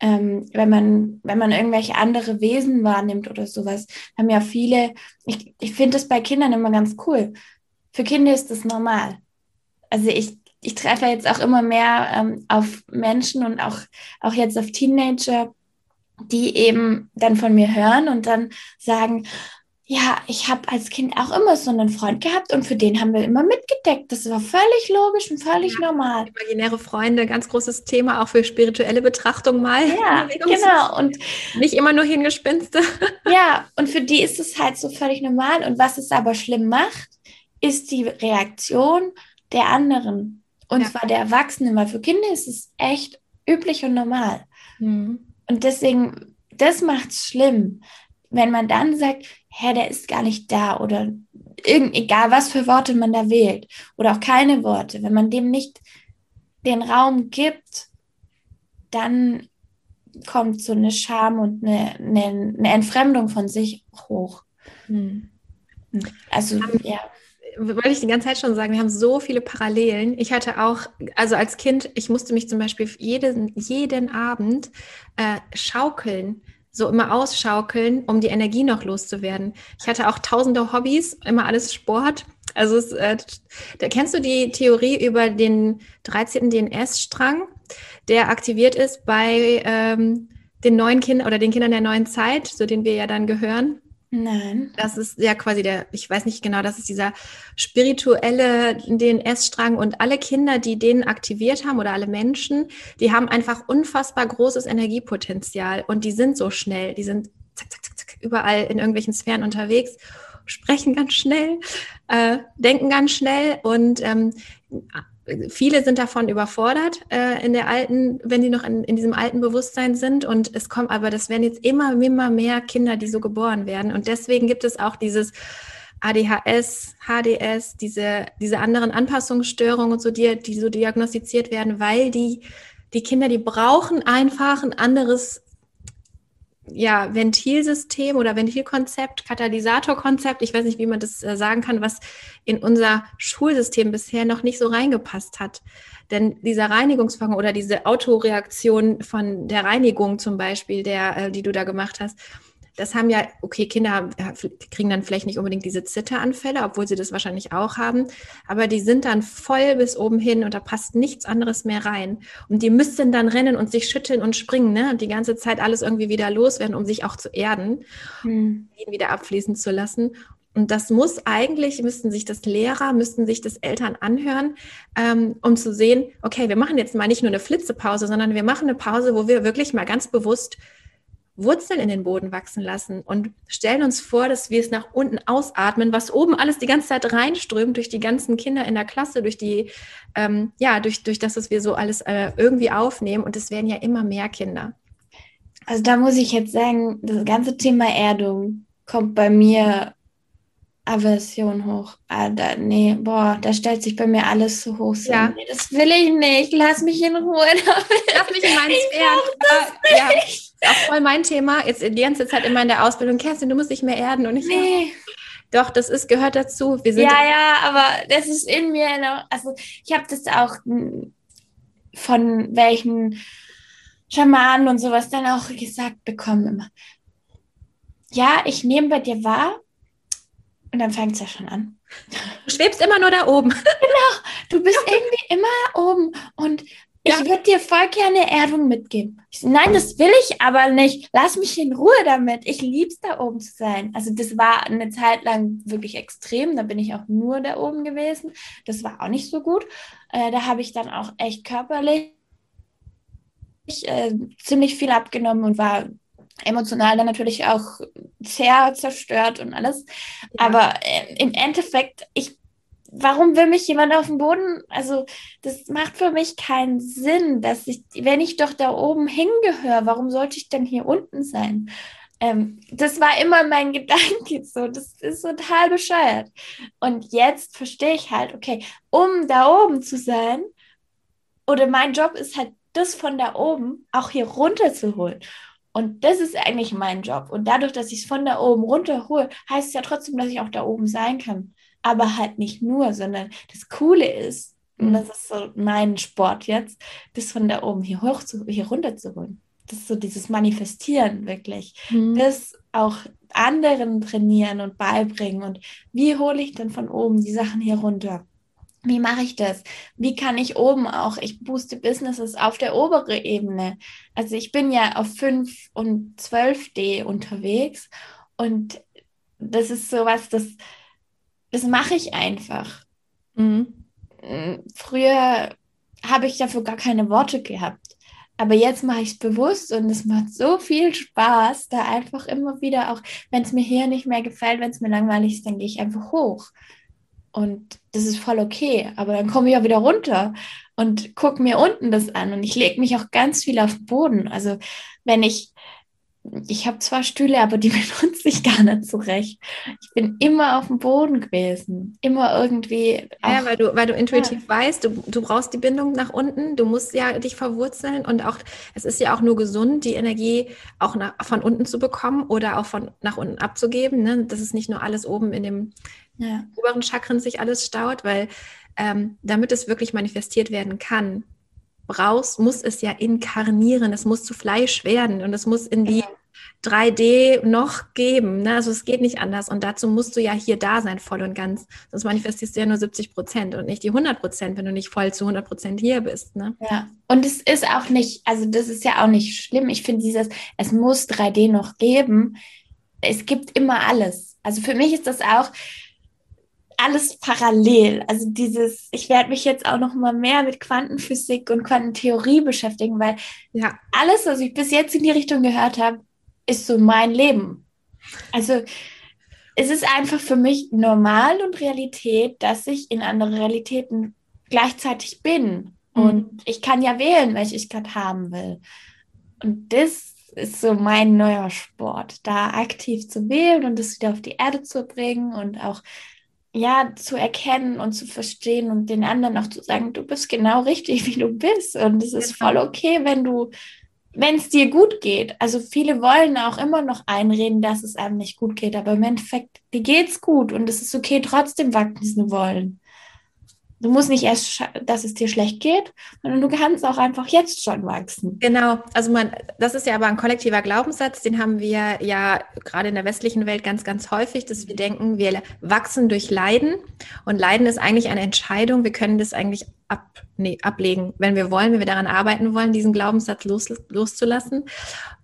ähm, wenn man, wenn man irgendwelche andere Wesen wahrnimmt oder sowas, haben ja viele, ich, ich finde das bei Kindern immer ganz cool. Für Kinder ist das normal. Also ich, ich treffe jetzt auch immer mehr ähm, auf Menschen und auch, auch jetzt auf Teenager, die eben dann von mir hören und dann sagen, ja, ich habe als Kind auch immer so einen Freund gehabt und für den haben wir immer mitgedeckt. Das war völlig logisch und völlig ja, normal. Imaginäre Freunde, ganz großes Thema, auch für spirituelle Betrachtung mal. Ja, genau. Und nicht immer nur Hingespinste. Ja, und für die ist es halt so völlig normal. Und was es aber schlimm macht, ist die Reaktion der anderen. Und ja. zwar der Erwachsenen, weil für Kinder ist es echt üblich und normal. Mhm. Und deswegen, das macht es schlimm wenn man dann sagt, Herr, der ist gar nicht da oder irgend, egal was für Worte man da wählt oder auch keine Worte, wenn man dem nicht den Raum gibt, dann kommt so eine Scham und eine, eine, eine Entfremdung von sich hoch. Hm. Also, ja wollte ich die ganze Zeit schon sagen, wir haben so viele Parallelen. Ich hatte auch, also als Kind, ich musste mich zum Beispiel jeden, jeden Abend äh, schaukeln so immer ausschaukeln, um die Energie noch loszuwerden. Ich hatte auch tausende Hobbys, immer alles Sport. Also es, äh, da kennst du die Theorie über den 13. DNS-Strang, der aktiviert ist bei ähm, den neuen Kindern oder den Kindern der neuen Zeit, zu denen wir ja dann gehören. Nein. Das ist ja quasi der, ich weiß nicht genau, das ist dieser spirituelle DNS-Strang und alle Kinder, die den aktiviert haben oder alle Menschen, die haben einfach unfassbar großes Energiepotenzial und die sind so schnell, die sind zack, zack, zack, zack, überall in irgendwelchen Sphären unterwegs, sprechen ganz schnell, äh, denken ganz schnell und ähm, viele sind davon überfordert äh, in der alten, wenn die noch in, in diesem alten Bewusstsein sind. Und es kommt aber, das werden jetzt immer, immer mehr Kinder, die so geboren werden. Und deswegen gibt es auch dieses ADHS, HDS, diese, diese anderen Anpassungsstörungen und so, die, die so diagnostiziert werden, weil die, die Kinder, die brauchen einfach ein anderes ja, Ventilsystem oder Ventilkonzept, Katalysatorkonzept, ich weiß nicht, wie man das äh, sagen kann, was in unser Schulsystem bisher noch nicht so reingepasst hat. Denn dieser Reinigungsvorgang oder diese Autoreaktion von der Reinigung zum Beispiel, der, äh, die du da gemacht hast, das haben ja, okay, Kinder kriegen dann vielleicht nicht unbedingt diese Zitteranfälle, obwohl sie das wahrscheinlich auch haben, aber die sind dann voll bis oben hin und da passt nichts anderes mehr rein. Und die müssten dann rennen und sich schütteln und springen, ne? Und die ganze Zeit alles irgendwie wieder loswerden, um sich auch zu erden, hm. ihn wieder abfließen zu lassen. Und das muss eigentlich, müssten sich das Lehrer, müssten sich das Eltern anhören, ähm, um zu sehen, okay, wir machen jetzt mal nicht nur eine Flitzepause, sondern wir machen eine Pause, wo wir wirklich mal ganz bewusst Wurzeln in den Boden wachsen lassen und stellen uns vor, dass wir es nach unten ausatmen, was oben alles die ganze Zeit reinströmt durch die ganzen Kinder in der Klasse, durch die, ähm, ja, durch, durch das, was wir so alles äh, irgendwie aufnehmen. Und es werden ja immer mehr Kinder. Also da muss ich jetzt sagen, das ganze Thema Erdung kommt bei mir Aversion hoch. Ah, da, nee, boah, da stellt sich bei mir alles zu hoch. So, ja. Nee, das will ich nicht. Lass mich in Ruhe. Lass mich in meinen Sphären. Ja, auch voll mein Thema. Jetzt die ganze Zeit immer in der Ausbildung. Kerstin, du musst dich mehr erden. Und ich nee. Doch, das ist, gehört dazu. Wir sind ja, ja, aber das ist in mir. Also, ich habe das auch von welchen Schamanen und sowas dann auch gesagt bekommen immer. Ja, ich nehme bei dir wahr, und dann fängt es ja schon an. Du schwebst immer nur da oben. Genau, du bist irgendwie immer oben. Und. Ich würde dir voll gerne Erdung mitgeben. So, nein, das will ich aber nicht. Lass mich in Ruhe damit. Ich liebe es, da oben zu sein. Also das war eine Zeit lang wirklich extrem. Da bin ich auch nur da oben gewesen. Das war auch nicht so gut. Äh, da habe ich dann auch echt körperlich äh, ziemlich viel abgenommen und war emotional dann natürlich auch sehr zerstört und alles. Ja. Aber äh, im Endeffekt, ich, warum will mich jemand auf dem Boden? Also, das macht für mich keinen Sinn, dass ich, wenn ich doch da oben hingehöre, warum sollte ich denn hier unten sein? Ähm, das war immer mein Gedanke so. Das ist total bescheuert. Und jetzt verstehe ich halt, okay, um da oben zu sein, oder mein Job ist halt, das von da oben auch hier runter zu holen. Und das ist eigentlich mein Job. Und dadurch, dass ich es von da oben runter hole, heißt es ja trotzdem, dass ich auch da oben sein kann. Aber halt nicht nur, sondern das Coole ist, und das ist so mein Sport jetzt, das von da oben hier hoch zu, hier runter zu holen. Das ist so dieses Manifestieren wirklich. Mhm. Das auch anderen trainieren und beibringen. Und wie hole ich denn von oben die Sachen hier runter? Wie mache ich das? Wie kann ich oben auch, ich booste Businesses auf der oberen Ebene. Also ich bin ja auf 5 und 12D unterwegs und das ist sowas, das, das mache ich einfach. Mhm. Früher habe ich dafür gar keine Worte gehabt. Aber jetzt mache ich es bewusst und es macht so viel Spaß, da einfach immer wieder, auch wenn es mir hier nicht mehr gefällt, wenn es mir langweilig ist, dann gehe ich einfach hoch. Und das ist voll okay. Aber dann komme ich auch wieder runter und gucke mir unten das an. Und ich lege mich auch ganz viel auf den Boden. Also wenn ich, ich habe zwar Stühle, aber die benutze ich gar nicht zurecht. Ich bin immer auf dem Boden gewesen. Immer irgendwie. Ja, weil du, weil du intuitiv ja. weißt, du, du brauchst die Bindung nach unten, du musst ja dich verwurzeln und auch, es ist ja auch nur gesund, die Energie auch nach, von unten zu bekommen oder auch von nach unten abzugeben. Ne? Das ist nicht nur alles oben in dem ja. oberen Chakren sich alles staut, weil ähm, damit es wirklich manifestiert werden kann, brauchst, muss es ja inkarnieren, es muss zu Fleisch werden und es muss in die 3D noch geben. Ne? Also es geht nicht anders. Und dazu musst du ja hier da sein, voll und ganz. Sonst manifestierst du ja nur 70 Prozent und nicht die 100 Prozent, wenn du nicht voll zu 100 Prozent hier bist. Ne? Ja, und es ist auch nicht, also das ist ja auch nicht schlimm. Ich finde dieses, es muss 3D noch geben. Es gibt immer alles. Also für mich ist das auch, alles parallel. Also dieses, ich werde mich jetzt auch noch mal mehr mit Quantenphysik und Quantentheorie beschäftigen, weil ja. alles, was ich bis jetzt in die Richtung gehört habe, ist so mein Leben. Also es ist einfach für mich normal und Realität, dass ich in andere Realitäten gleichzeitig bin. Mhm. Und ich kann ja wählen, welche ich gerade haben will. Und das ist so mein neuer Sport, da aktiv zu wählen und das wieder auf die Erde zu bringen und auch ja, zu erkennen und zu verstehen und den anderen auch zu sagen, du bist genau richtig, wie du bist. Und es ist genau. voll okay, wenn du, wenn es dir gut geht. Also viele wollen auch immer noch einreden, dass es einem nicht gut geht, aber im Endeffekt, dir geht's gut und es ist okay, trotzdem wachsen wollen. Du musst nicht erst, dass es dir schlecht geht, sondern du kannst auch einfach jetzt schon wachsen. Genau, also man, das ist ja aber ein kollektiver Glaubenssatz, den haben wir ja gerade in der westlichen Welt ganz, ganz häufig, dass wir denken, wir wachsen durch Leiden und Leiden ist eigentlich eine Entscheidung. Wir können das eigentlich ab, nee, ablegen, wenn wir wollen, wenn wir daran arbeiten wollen, diesen Glaubenssatz los, loszulassen.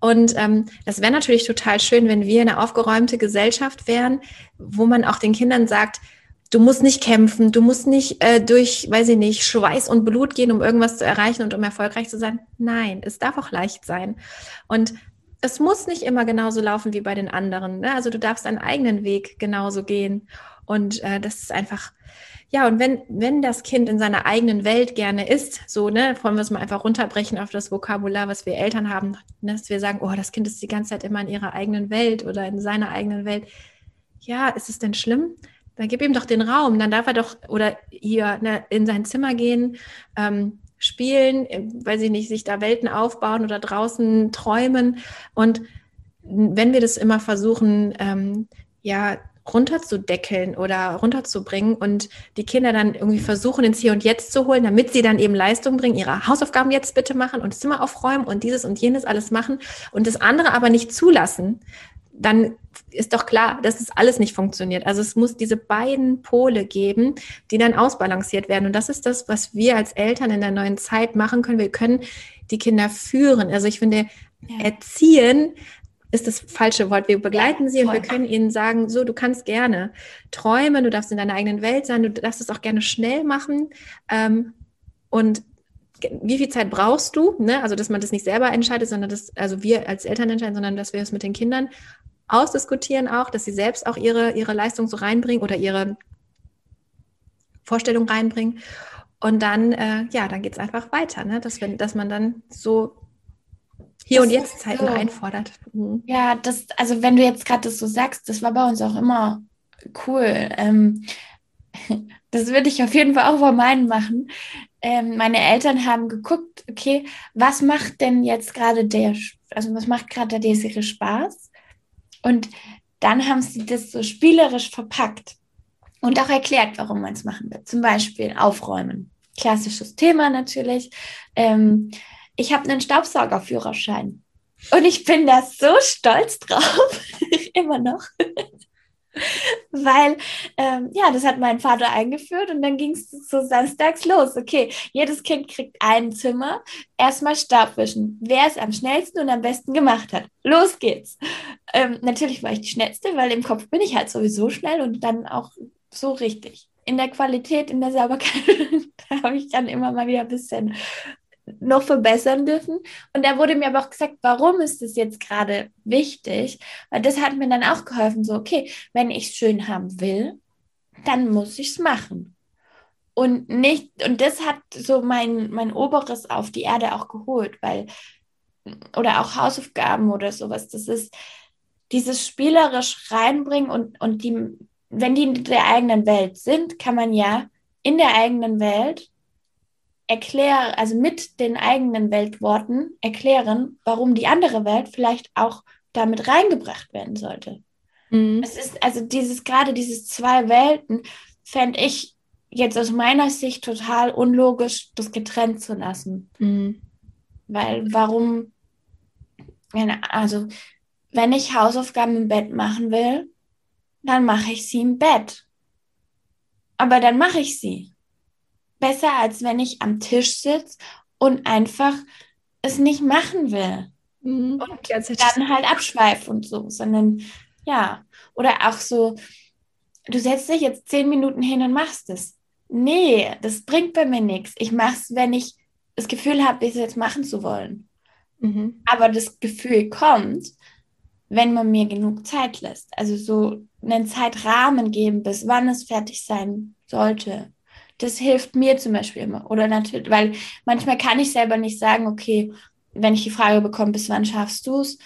Und ähm, das wäre natürlich total schön, wenn wir eine aufgeräumte Gesellschaft wären, wo man auch den Kindern sagt, Du musst nicht kämpfen, du musst nicht äh, durch, weiß ich nicht, Schweiß und Blut gehen, um irgendwas zu erreichen und um erfolgreich zu sein. Nein, es darf auch leicht sein. Und es muss nicht immer genauso laufen wie bei den anderen. Ne? Also du darfst deinen eigenen Weg genauso gehen. Und äh, das ist einfach, ja, und wenn, wenn das Kind in seiner eigenen Welt gerne ist, so, ne, wollen wir es mal einfach runterbrechen auf das Vokabular, was wir Eltern haben, ne, dass wir sagen, oh, das Kind ist die ganze Zeit immer in ihrer eigenen Welt oder in seiner eigenen Welt. Ja, ist es denn schlimm? Dann gib ihm doch den Raum, dann darf er doch oder hier ne, in sein Zimmer gehen, ähm, spielen, weiß ich nicht, sich da Welten aufbauen oder draußen träumen. Und wenn wir das immer versuchen, ähm, ja, runterzudeckeln oder runterzubringen und die Kinder dann irgendwie versuchen, ins Hier und Jetzt zu holen, damit sie dann eben Leistung bringen, ihre Hausaufgaben jetzt bitte machen und Zimmer aufräumen und dieses und jenes alles machen und das andere aber nicht zulassen, dann ist doch klar, dass es alles nicht funktioniert. Also es muss diese beiden Pole geben, die dann ausbalanciert werden. Und das ist das, was wir als Eltern in der neuen Zeit machen können. Wir können die Kinder führen. Also ich finde, ja. erziehen ist das falsche Wort. Wir begleiten ja, sie und wir können ihnen sagen, so, du kannst gerne träumen, du darfst in deiner eigenen Welt sein, du darfst es auch gerne schnell machen. Ähm, und wie viel Zeit brauchst du? Ne? Also, dass man das nicht selber entscheidet, sondern dass, also wir als Eltern entscheiden, sondern dass wir es mit den Kindern ausdiskutieren auch, dass sie selbst auch ihre, ihre Leistung so reinbringen oder ihre Vorstellung reinbringen. Und dann, äh, ja, dann geht es einfach weiter, ne? dass, wenn, dass man dann so hier das und jetzt Zeiten so. einfordert. Mhm. Ja, das, also wenn du jetzt gerade das so sagst, das war bei uns auch immer cool. Ähm, das würde ich auf jeden Fall auch bei meinen machen. Ähm, meine Eltern haben geguckt, okay, was macht denn jetzt gerade der, also was macht gerade der Desiree Spaß? Und dann haben sie das so spielerisch verpackt. und auch erklärt, warum man es machen will. Zum Beispiel aufräumen. Klassisches Thema natürlich. Ähm, ich habe einen Staubsaugerführerschein. Und ich bin da so stolz drauf, immer noch. Weil, ähm, ja, das hat mein Vater eingeführt und dann ging es so samstags los. Okay, jedes Kind kriegt ein Zimmer. Erstmal Staubwischen. Wer es am schnellsten und am besten gemacht hat. Los geht's. Ähm, natürlich war ich die Schnellste, weil im Kopf bin ich halt sowieso schnell und dann auch so richtig. In der Qualität, in der Sauberkeit, da habe ich dann immer mal wieder ein bisschen noch verbessern dürfen. Und da wurde mir aber auch gesagt, warum ist das jetzt gerade wichtig? Weil das hat mir dann auch geholfen, so, okay, wenn ich es schön haben will, dann muss ich es machen. Und nicht, und das hat so mein, mein Oberes auf die Erde auch geholt, weil, oder auch Hausaufgaben oder sowas, das ist dieses spielerisch reinbringen und, und die, wenn die in der eigenen Welt sind, kann man ja in der eigenen Welt erklären, also mit den eigenen Weltworten erklären, warum die andere Welt vielleicht auch damit reingebracht werden sollte. Mhm. Es ist also dieses, gerade dieses zwei Welten, fände ich jetzt aus meiner Sicht total unlogisch, das getrennt zu lassen. Mhm. Weil warum, also wenn ich Hausaufgaben im Bett machen will, dann mache ich sie im Bett. Aber dann mache ich sie besser, als wenn ich am Tisch sitze und einfach es nicht machen will. Mhm. Und dann halt abschweife und so, sondern ja. Oder auch so, du setzt dich jetzt zehn Minuten hin und machst es. Nee, das bringt bei mir nichts. Ich mache es, wenn ich das Gefühl habe, es jetzt machen zu wollen. Mhm. Aber das Gefühl kommt, wenn man mir genug Zeit lässt. Also so einen Zeitrahmen geben, bis wann es fertig sein sollte das hilft mir zum Beispiel immer. Oder natürlich, weil manchmal kann ich selber nicht sagen, okay, wenn ich die Frage bekomme, bis wann schaffst du es?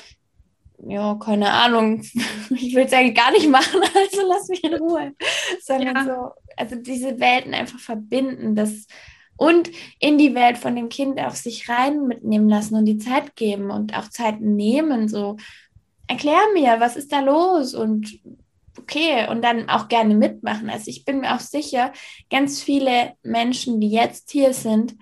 Ja, keine Ahnung. Ich will es eigentlich gar nicht machen, also lass mich in Ruhe. Sondern ja. so, also diese Welten einfach verbinden, das und in die Welt von dem Kind auch sich rein mitnehmen lassen und die Zeit geben und auch Zeit nehmen. So, erklär mir, was ist da los und okay und dann auch gerne mitmachen. Also ich bin mir auch sicher, ganz viele Menschen, die jetzt hier sind,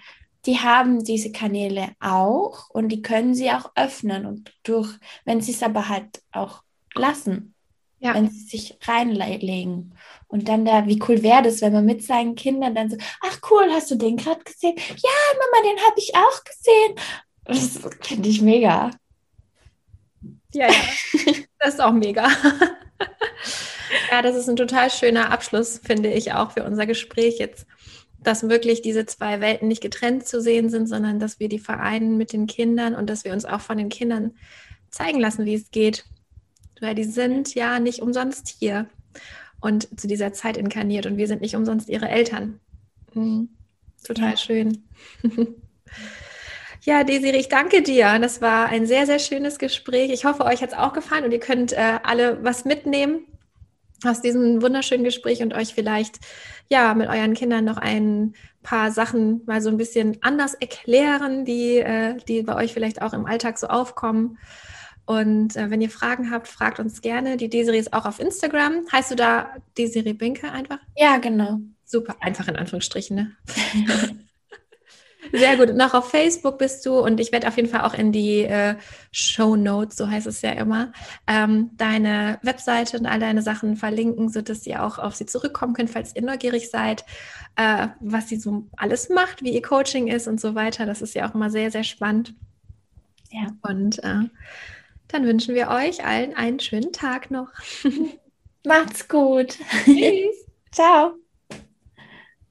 die haben diese Kanäle auch und die können sie auch öffnen und durch, wenn sie es aber halt auch lassen, ja. wenn sie sich reinlegen. Und dann da, wie cool wäre das, wenn man mit seinen Kindern dann so, ach cool, hast du den gerade gesehen? Ja, Mama, den habe ich auch gesehen. Das finde ich mega. Ja, ja, das ist auch mega. Ja, das ist ein total schöner Abschluss, finde ich auch für unser Gespräch jetzt, dass wirklich diese zwei Welten nicht getrennt zu sehen sind, sondern dass wir die vereinen mit den Kindern und dass wir uns auch von den Kindern zeigen lassen, wie es geht. Weil die sind ja nicht umsonst hier und zu dieser Zeit inkarniert und wir sind nicht umsonst ihre Eltern. Mhm. Total ja. schön. Ja, Desiree, ich danke dir. Das war ein sehr, sehr schönes Gespräch. Ich hoffe, euch hat es auch gefallen und ihr könnt äh, alle was mitnehmen aus diesem wunderschönen Gespräch und euch vielleicht ja mit euren Kindern noch ein paar Sachen mal so ein bisschen anders erklären, die, äh, die bei euch vielleicht auch im Alltag so aufkommen. Und äh, wenn ihr Fragen habt, fragt uns gerne. Die Desiree ist auch auf Instagram. Heißt du da Desiree Binke einfach? Ja, genau. Super, einfach in Anführungsstrichen, ne? Sehr gut. Und auch auf Facebook bist du und ich werde auf jeden Fall auch in die äh, Show Notes, so heißt es ja immer, ähm, deine Webseite und all deine Sachen verlinken, sodass ihr auch auf sie zurückkommen könnt, falls ihr neugierig seid, äh, was sie so alles macht, wie ihr Coaching ist und so weiter. Das ist ja auch immer sehr, sehr spannend. Ja. Und äh, dann wünschen wir euch allen einen schönen Tag noch. Macht's gut. Tschüss. Ciao.